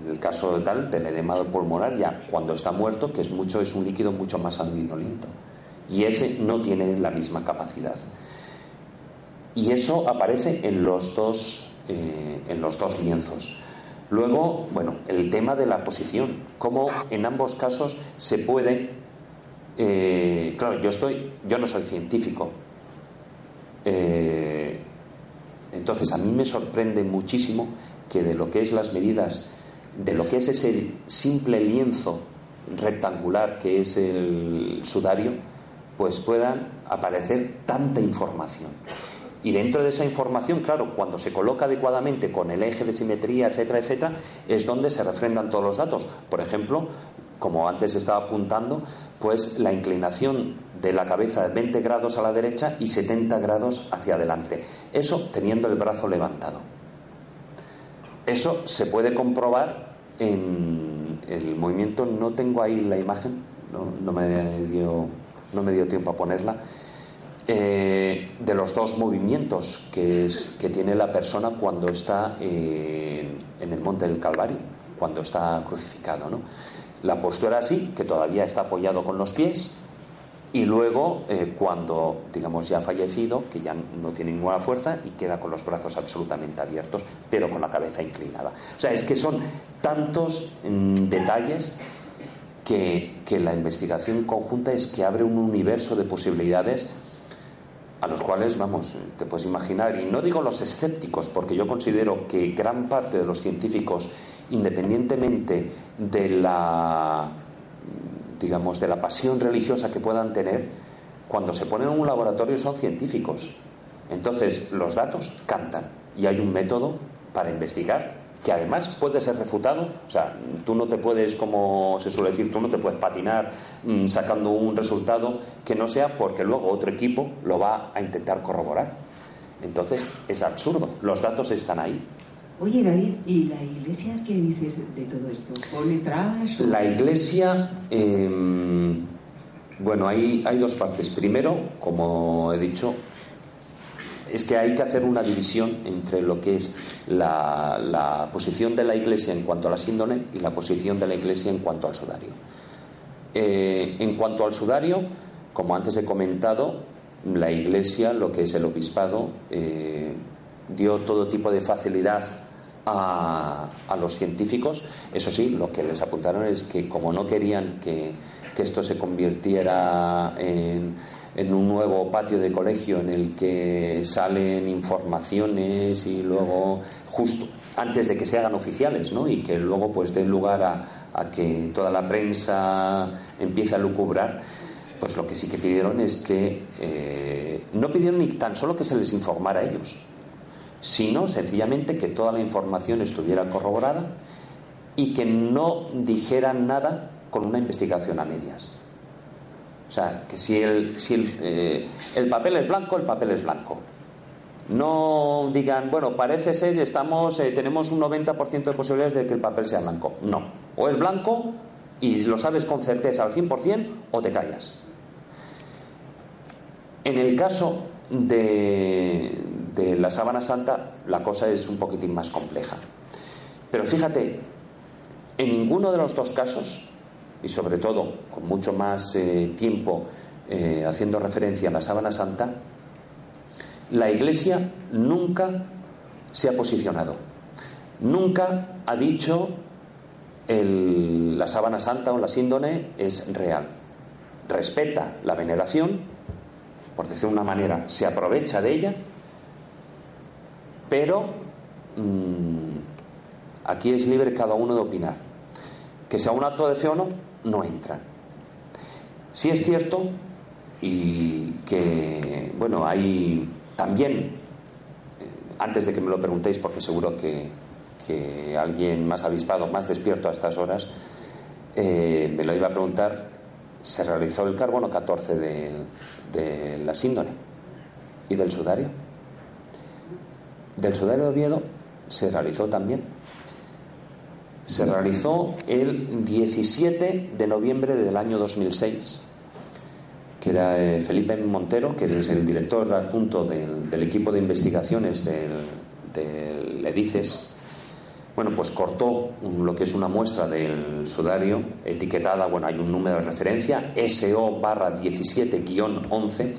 en el caso de tal, del edema pulmonar, ya cuando está muerto, que es mucho, es un líquido mucho más sanguinolento. Y ese no tiene la misma capacidad. Y eso aparece en los dos, eh, en los dos lienzos. Luego, bueno, el tema de la posición, cómo en ambos casos se puede. Eh, claro, yo estoy, yo no soy científico. Eh, entonces a mí me sorprende muchísimo que de lo que es las medidas, de lo que es ese simple lienzo rectangular que es el sudario, pues puedan aparecer tanta información. Y dentro de esa información, claro, cuando se coloca adecuadamente con el eje de simetría, etcétera, etcétera, es donde se refrendan todos los datos. Por ejemplo, como antes estaba apuntando, pues la inclinación de la cabeza de 20 grados a la derecha y 70 grados hacia adelante. Eso teniendo el brazo levantado. Eso se puede comprobar en el movimiento. No tengo ahí la imagen, no, me, dio, no me dio tiempo a ponerla eh, de los dos movimientos que, tiene la persona cuando está en, el monte del Calvario, cuando está crucificado. ¿no? La postura así, que todavía está apoyado con los pies, y luego eh, cuando, digamos, ya ha fallecido, que ya no tiene ninguna fuerza y queda con los brazos absolutamente abiertos, pero con la cabeza inclinada. O sea, es que son tantos mm, detalles que la investigación conjunta es que abre un universo de posibilidades a los cuales, vamos, te puedes imaginar, y no digo los escépticos, porque yo considero que gran parte de los científicos, independientemente de la, digamos, de la pasión religiosa que puedan tener, cuando se ponen en un laboratorio son científicos. Entonces, los datos cantan y hay un método para investigar que además puede ser refutado. O sea, tú no te puedes, como se suele decir, tú no te puedes patinar mm, sacando un resultado que no sea porque luego otro equipo lo va a intentar corroborar. Entonces es absurdo. Los datos están ahí. Oye, David, ¿y la iglesia qué dices de todo esto? ¿Pone trabas? La iglesia, em, bueno, hay, hay dos partes. Primero, como he dicho, es que hay que hacer una división entre lo que es la, posición de la Iglesia en cuanto a la síndone y la posición de la Iglesia en cuanto al sudario. Eh, en cuanto al sudario, como antes he comentado, la Iglesia, lo que es el obispado, eh, dio todo tipo de facilidad a, los científicos. Eso sí, lo que les apuntaron es que como no querían que, esto se convirtiera en, en, un nuevo patio de colegio en el que salen informaciones y luego justo antes de que se hagan oficiales ¿no? y que luego pues den lugar a, que toda la prensa empiece a lucubrar pues lo que sí que pidieron es que eh, no pidieron ni tan solo que se les informara a ellos, sino sencillamente que toda la información estuviera corroborada y que no dijeran nada con una investigación a medias. O sea, que si el, si el, eh, el papel es blanco, el papel es blanco. No digan, bueno, parece ser, estamos, eh, tenemos un 90% de posibilidades de que el papel sea blanco. No. O es blanco y lo sabes con certeza al 100% o te callas. En el caso de, la sábana santa la cosa es un poquitín más compleja. Pero fíjate, en ninguno de los dos casos, y sobre todo con mucho más eh, tiempo eh, haciendo referencia a la sábana santa, la Iglesia nunca se ha posicionado, nunca ha dicho la sábana santa o la síndone es real. Respeta la veneración, por decir de una manera, se aprovecha de ella, pero mm, aquí es libre cada uno de opinar. Que sea un acto de fe o no, no entra. Si es cierto y que, bueno, hay también, eh, antes de que me lo preguntéis, porque seguro que, alguien más avispado, más despierto a estas horas, eh, me lo iba a preguntar, se realizó el carbono 14 del, de la síndone y del sudario. Del sudario de Oviedo se realizó también. Se realizó el 17 de noviembre del año 2006, que era eh, Felipe Montero, que es el director adjunto del, del equipo de investigaciones del, EDICES, bueno, pues cortó lo que es una muestra del sudario etiquetada, bueno, hay un número de referencia, SO barra 17-11,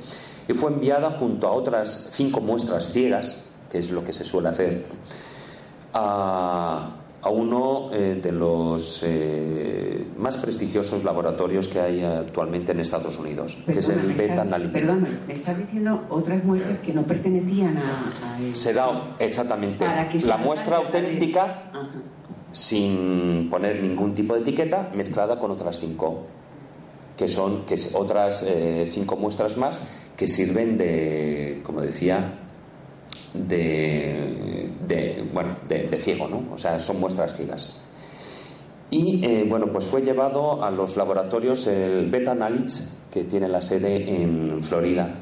y fue enviada junto a otras cinco muestras ciegas, que es lo que se suele hacer, a, a uno eh, de los eh, más prestigiosos laboratorios que hay actualmente en Estados Unidos, que es el Beta Analytics. Perdón, me estás diciendo otras muestras que no pertenecían a. Se da exactamente la muestra auténtica sin poner ningún tipo de etiqueta, mezclada con otras cinco que son que otras eh, cinco muestras más que sirven de, como decía, de, bueno, de, ciego, ¿no? O sea, son muestras ciegas. Y eh, bueno, pues fue llevado a los laboratorios el Beta Analytics, que tiene la sede en Florida.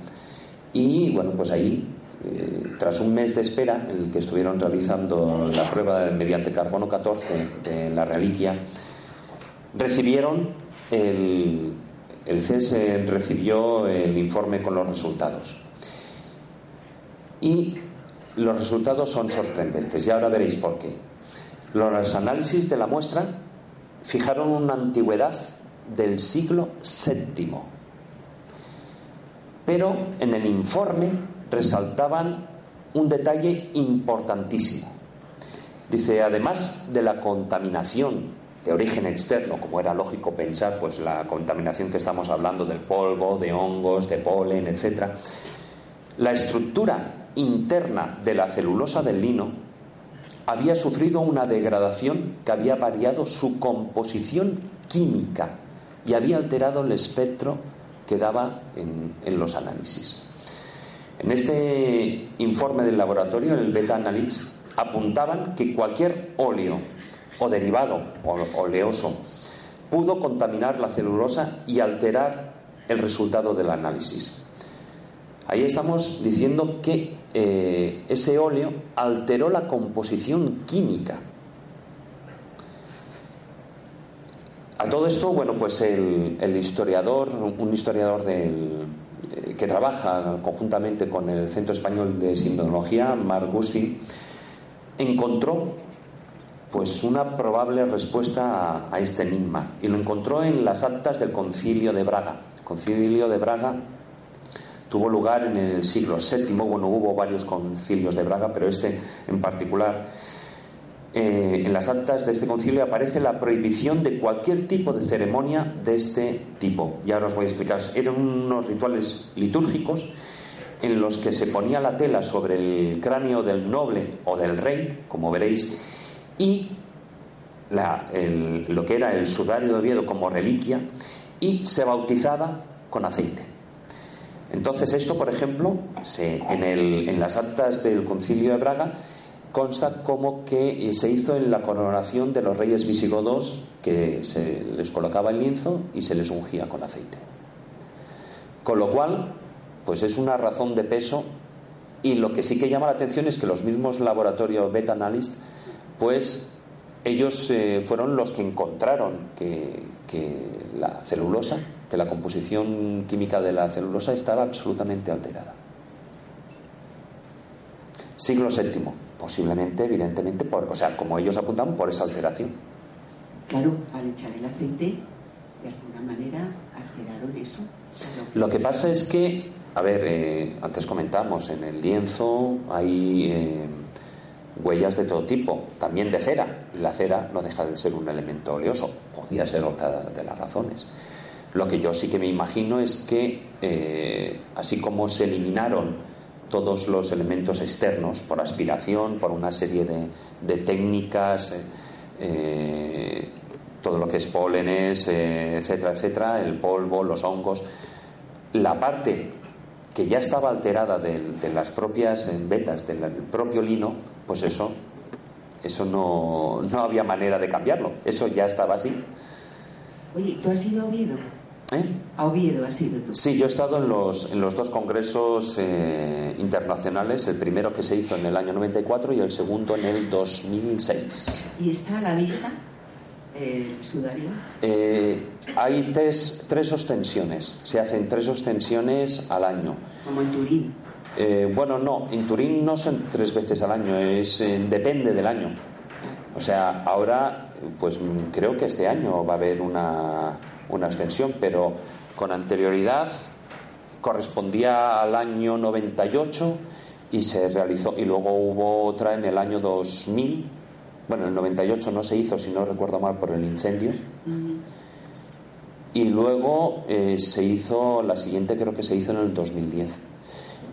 Y bueno, pues ahí, eh, tras un mes de espera, el que estuvieron realizando la prueba mediante carbono 14 de la reliquia, recibieron el, el CES recibió el informe con los resultados. Y los resultados son sorprendentes y ahora veréis por qué. Los análisis de la muestra fijaron una antigüedad del siglo VII, pero en el informe resaltaban un detalle importantísimo. Dice, además de la contaminación de origen externo, como era lógico pensar, pues la contaminación que estamos hablando del polvo, de hongos, de polen, etc., la estructura interna de la celulosa del lino había sufrido una degradación que había variado su composición química y había alterado el espectro que daba en, los análisis. En este informe del laboratorio, el Beta Analytics, apuntaban que cualquier óleo o derivado oleoso pudo contaminar la celulosa y alterar el resultado del análisis. Ahí estamos diciendo que eh, ese óleo alteró la composición química. A todo esto, bueno, pues el, historiador, un historiador del eh, que trabaja conjuntamente con el Centro Español de Sindología, Mark Gustin, encontró pues una probable respuesta a, este enigma y lo encontró en las actas del Concilio de Braga. Concilio de Braga tuvo lugar en el siglo VII, bueno, hubo varios concilios de Braga, pero este en particular eh, en las actas de este concilio aparece la prohibición de cualquier tipo de ceremonia de este tipo. Y ahora os voy a explicar. Eran unos rituales litúrgicos en los que se ponía la tela sobre el cráneo del noble o del rey, como veréis, y lo que era el sudario de Oviedo como reliquia, y se bautizaba con aceite. Entonces esto, por ejemplo, en, las actas del concilio de Braga consta como que se hizo en la coronación de los reyes visigodos que se les colocaba el lienzo y se les ungía con aceite. Con lo cual, pues es una razón de peso y lo que sí que llama la atención es que los mismos laboratorios Beta Analyst, pues ellos eh, fueron los que encontraron que la celulosa, que la composición química de la celulosa estaba absolutamente alterada. Siglo VII posiblemente, evidentemente, por, o sea, como ellos apuntan, por esa alteración. Claro, al echar el aceite, de alguna manera alteraron eso. Lo que pasa es que, a ver, eh, antes comentamos, en el lienzo hay eh, huellas de todo tipo, también de cera, y la cera no deja de ser un elemento oleoso, podría ser otra de las razones. Lo que yo sí que me imagino es que, eh, así como se eliminaron todos los elementos externos por aspiración, por una serie de, técnicas, eh, eh, todo lo que es pólenes, eh, etcétera, etcétera, el polvo, los hongos. La parte que ya estaba alterada de, las propias vetas del propio lino, pues eso, eso no, no había manera de cambiarlo. Eso ya estaba así. Oye, ¿tú has ido a Oviedo? ¿Eh? A Oviedo has sido tú. Sí, yo he estado en los, en los dos congresos eh, internacionales, el primero que se hizo en el año 94 y el segundo en el 2006. ¿Y está a la vista el sudario? Eh, hay tres, tres ostensiones, se hacen tres ostensiones al año. Como en Turín. bueno, no, en Turín no son tres veces al año, es depende del año. O sea, ahora, pues creo que este año va a haber una una extensión, pero con anterioridad correspondía al año 98 y se realizó y luego hubo otra en el año 2000 bueno, en el 98 no se hizo, si no recuerdo mal, por el incendio. Y luego eh, se hizo, la siguiente creo que se hizo en el 2010.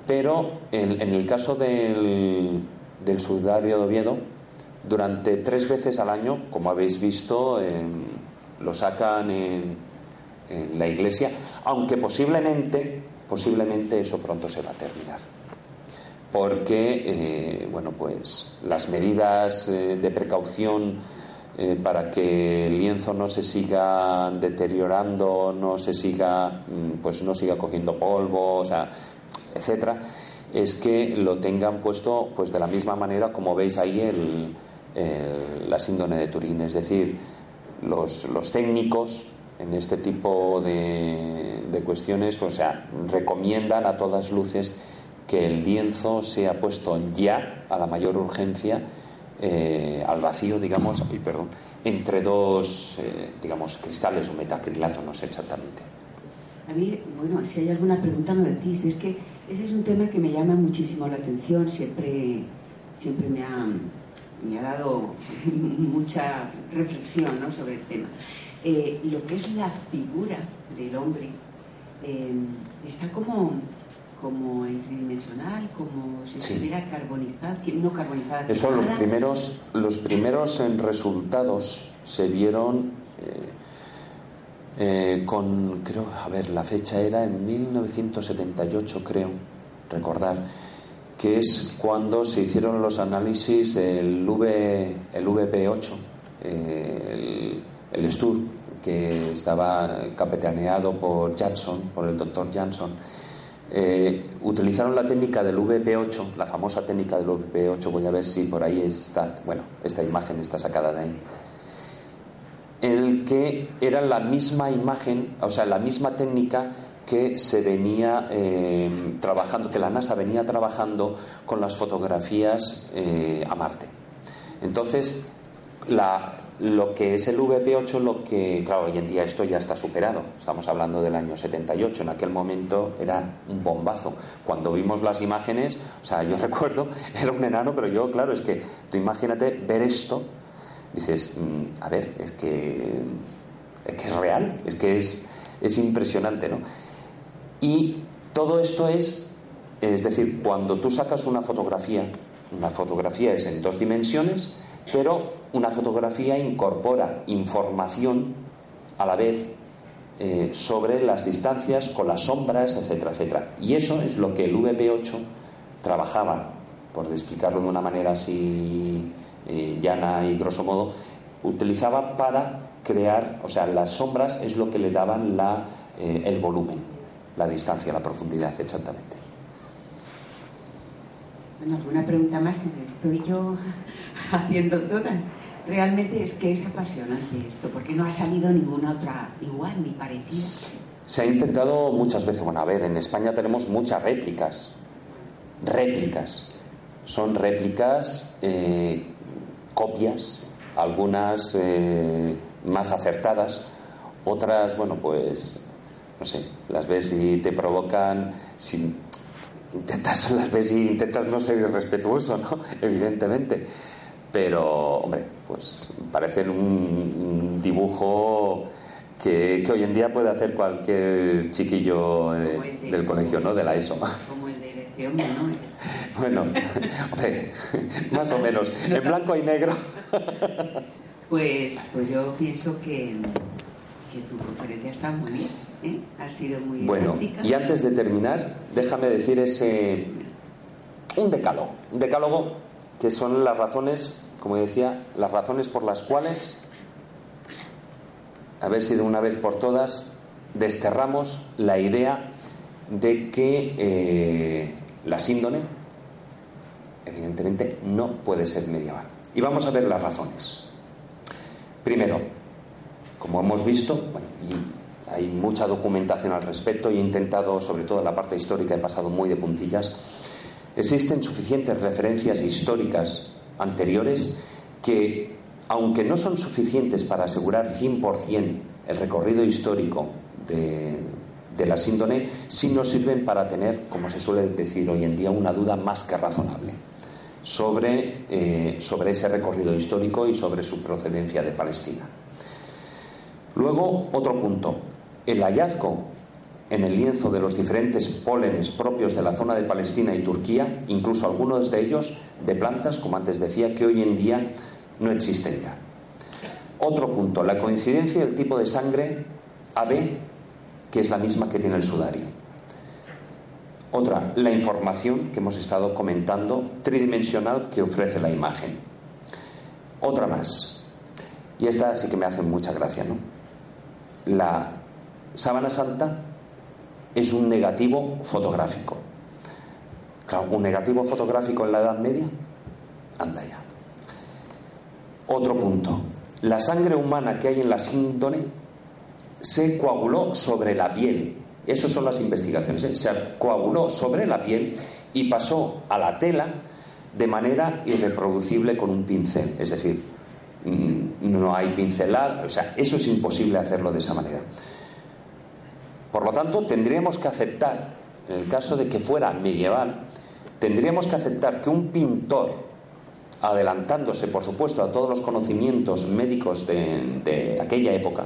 Pero en, el caso del, del sudario de Oviedo, durante tres veces al año, como habéis visto, lo sacan en, la iglesia, aunque posiblemente, posiblemente eso pronto se va a terminar. Porque, eh, bueno, pues las medidas eh, de precaución eh, para que el lienzo no se siga deteriorando, no se siga, mm, pues no siga cogiendo polvo, o sea, etcétera, es que lo tengan puesto, pues de la misma manera como veis ahí el, la síndrome de Turín, es decir, los, los técnicos en este tipo de, de cuestiones, pues, o sea, recomiendan a todas luces que el lienzo sea puesto ya a la mayor urgencia eh, al vacío, digamos, y perdón, entre dos, eh, digamos, cristales o metacrilato, no sé exactamente. A mí, bueno, si hay alguna pregunta no decís, es que ese es un tema que me llama muchísimo la atención, siempre, siempre me, ha, me ha dado mucha reflexión ¿no? sobre el tema. Eh, lo que es la figura del hombre eh, está como como tridimensional, como si estuviera carbonizada, no carbonizada. Eso, los primeros, los primeros resultados se vieron eh, con, creo, a ver, la fecha era en 1978, creo, recordar, que es cuando se hicieron los análisis del v, el VP8, el el STUR, que estaba capitaneado por Jackson, por el doctor Jackson, eh, utilizaron la técnica del VP8, la famosa técnica del VP8, voy a ver si por ahí está, bueno, esta imagen está sacada de ahí, el que era la misma imagen, o sea, la misma técnica que se venía eh, trabajando, que la NASA venía trabajando con las fotografías eh, a Marte. Entonces, la, lo que es el VP8, lo que, claro, hoy en día esto ya está superado. Estamos hablando del año 78. En aquel momento era un bombazo. Cuando vimos las imágenes, o sea, yo recuerdo, era un enano, pero yo, claro, es que tú imagínate ver esto, dices, mm, a ver, es que es que es real, es que es, es impresionante, ¿no? Y todo esto es, es decir, cuando tú sacas una fotografía, una fotografía es en dos dimensiones, pero una fotografía incorpora información a la vez eh, sobre las distancias, con las sombras, etcétera, etcétera. Y eso es lo que el VP8 trabajaba, por explicarlo de una manera así eh, llana y grosso modo, utilizaba para crear, o sea, las sombras es lo que le daban la, eh, el volumen, la distancia, la profundidad, exactamente. Bueno, alguna pregunta más estoy yo haciendo todas. Realmente es que es apasionante esto, porque no ha salido ninguna otra igual ni parecida. Se ha intentado muchas veces, bueno, a ver, en España tenemos muchas réplicas, réplicas, son réplicas, eh, copias, algunas eh, más acertadas, otras, bueno, pues, no sé, las ves y te provocan, si intentas, las ves y intentas no ser irrespetuoso, ¿no? Evidentemente pero, hombre, pues parecen un, dibujo que, hoy en día puede hacer cualquier chiquillo del colegio, ¿no? De la ESO. Como el de hombre, ¿no? Bueno, hombre, más o menos, en blanco y negro. Pues, pues yo pienso que, que tu conferencia está muy bien, ¿eh? Ha sido muy Bueno, y antes de terminar, déjame decir ese... un decálogo, un decálogo que son las razones, como decía, las razones por las cuales, a ver si de una vez por todas, desterramos la idea de que eh, la síndone, evidentemente, no puede ser medieval. Y vamos a ver las razones. Primero, como hemos visto, y hay mucha documentación al respecto y he intentado, sobre todo en la parte histórica, he pasado muy de puntillas, Existen suficientes referencias históricas anteriores que, aunque no son suficientes para asegurar 100% el recorrido histórico de, la síndone, sí nos sirven para tener, como se suele decir hoy en día, una duda más que razonable sobre, eh, sobre ese recorrido histórico y sobre su procedencia de Palestina. Luego, otro punto. El hallazgo en el lienzo de los diferentes pólenes propios de la zona de Palestina y Turquía, incluso algunos de ellos de plantas, como antes decía, que hoy en día no existen ya. Otro punto, la coincidencia del tipo de sangre AB, que es la misma que tiene el sudario. Otra, la información que hemos estado comentando, tridimensional que ofrece la imagen. Otra más, y esta sí que me hace mucha gracia, ¿no? La sábana santa es un negativo fotográfico. Claro, un negativo fotográfico en la Edad Media, anda ya. Otro punto. La sangre humana que hay en la síndone se coaguló sobre la piel. Esas son las investigaciones. ¿eh? Se coaguló sobre la piel y pasó a la tela de manera irreproducible con un pincel. Es decir, mm, no hay pincelada, o sea, eso es imposible hacerlo de esa manera. Por lo tanto, tendríamos que aceptar, en el caso de que fuera medieval, tendríamos que aceptar que un pintor, adelantándose, por supuesto, a todos los conocimientos médicos de, aquella época,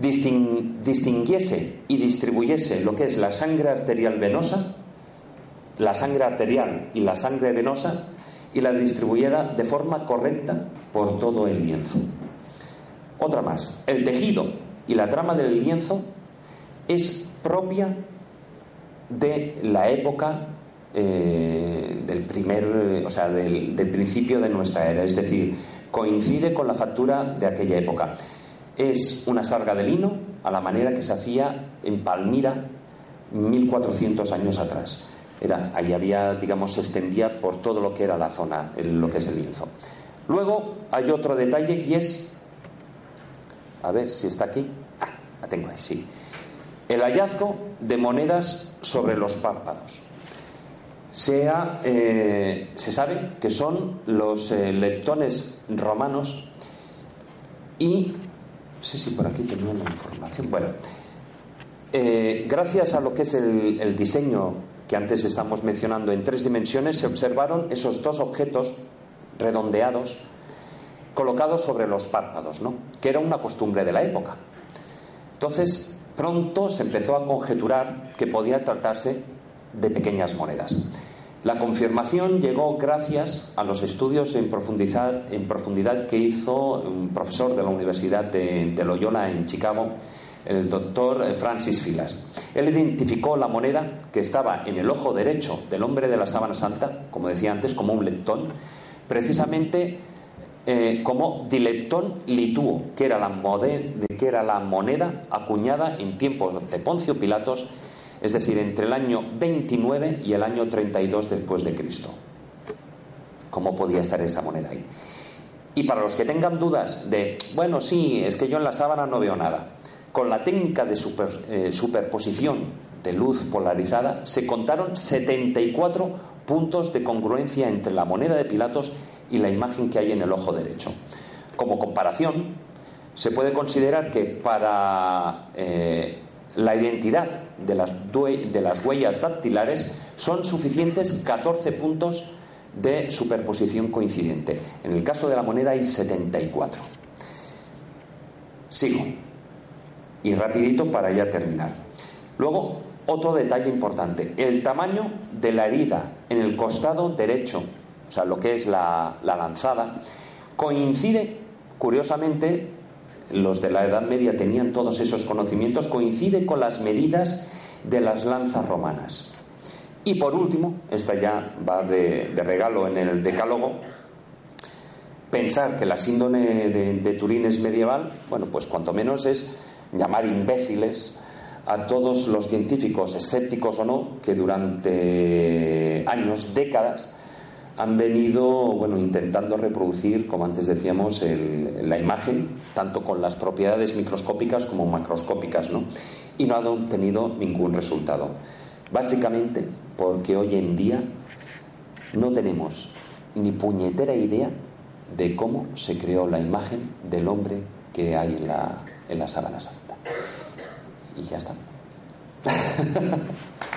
distinguiese y distribuyese lo que es la sangre arterial venosa, la sangre arterial y la sangre venosa, y la distribuyera de forma correcta por todo el lienzo. Otra más, el tejido y la trama del lienzo es propia de la época eh, del primer, o sea, del, principio de nuestra era, es decir, coincide con la factura de aquella época. Es una sarga de lino a la manera que se hacía en Palmira 1400 años atrás. Era, ahí había, digamos, se extendía por todo lo que era la zona, lo que es el lienzo. Luego hay otro detalle y es, a ver si está aquí, ah, la tengo ahí, sí el hallazgo de monedas sobre los párpados. Se, eh, se sabe que son los eh, leptones romanos y... No sé si por aquí tenía la información. Bueno, eh, gracias a lo que es el, el diseño que antes estamos mencionando en tres dimensiones, se observaron esos dos objetos redondeados colocados sobre los párpados, ¿no? que era una costumbre de la época. Entonces, pronto se empezó a conjeturar que podía tratarse de pequeñas monedas. La confirmación llegó gracias a los estudios en profundidad, que hizo un profesor de la Universidad de, de Loyola en Chicago, el doctor Francis Filas. Él identificó la moneda que estaba en el ojo derecho del hombre de la sábana santa, como decía antes, como un leptón, precisamente eh, como dileptón lituo, que era, la que moneda acuñada en tiempos de Poncio Pilatos, es decir, entre el año 29 y el año 32 después de Cristo. ¿Cómo podía estar esa moneda ahí? Y para los que tengan dudas de, bueno, sí, es que yo en la sábana no veo nada, con la técnica de eh, superposición de luz polarizada se contaron 74 puntos de congruencia entre la moneda de Pilatos y la imagen que hay en el ojo derecho. Como comparación, se puede considerar que para eh, la identidad de las, de las huellas dactilares son suficientes 14 puntos de superposición coincidente. En el caso de la moneda hay 74. Sigo. Y rapidito para ya terminar. Luego, otro detalle importante, el tamaño de la herida en el costado derecho, o sea, lo que es la, lanzada, coincide, curiosamente, los de la Edad Media tenían todos esos conocimientos, coincide con las medidas de las lanzas romanas. Y por último, esta ya va de, regalo en el decálogo, pensar que la síndrome de, de Turín es medieval, bueno, pues cuanto menos es llamar imbéciles a todos los científicos, escépticos o no, que durante años, décadas, han venido bueno, intentando reproducir, como antes decíamos, la imagen, tanto con las propiedades microscópicas como macroscópicas, ¿no? y no han obtenido ningún resultado. Básicamente porque hoy en día no tenemos ni puñetera idea de cómo se creó la imagen del hombre que hay en la, en la sábana santa. Y ya está.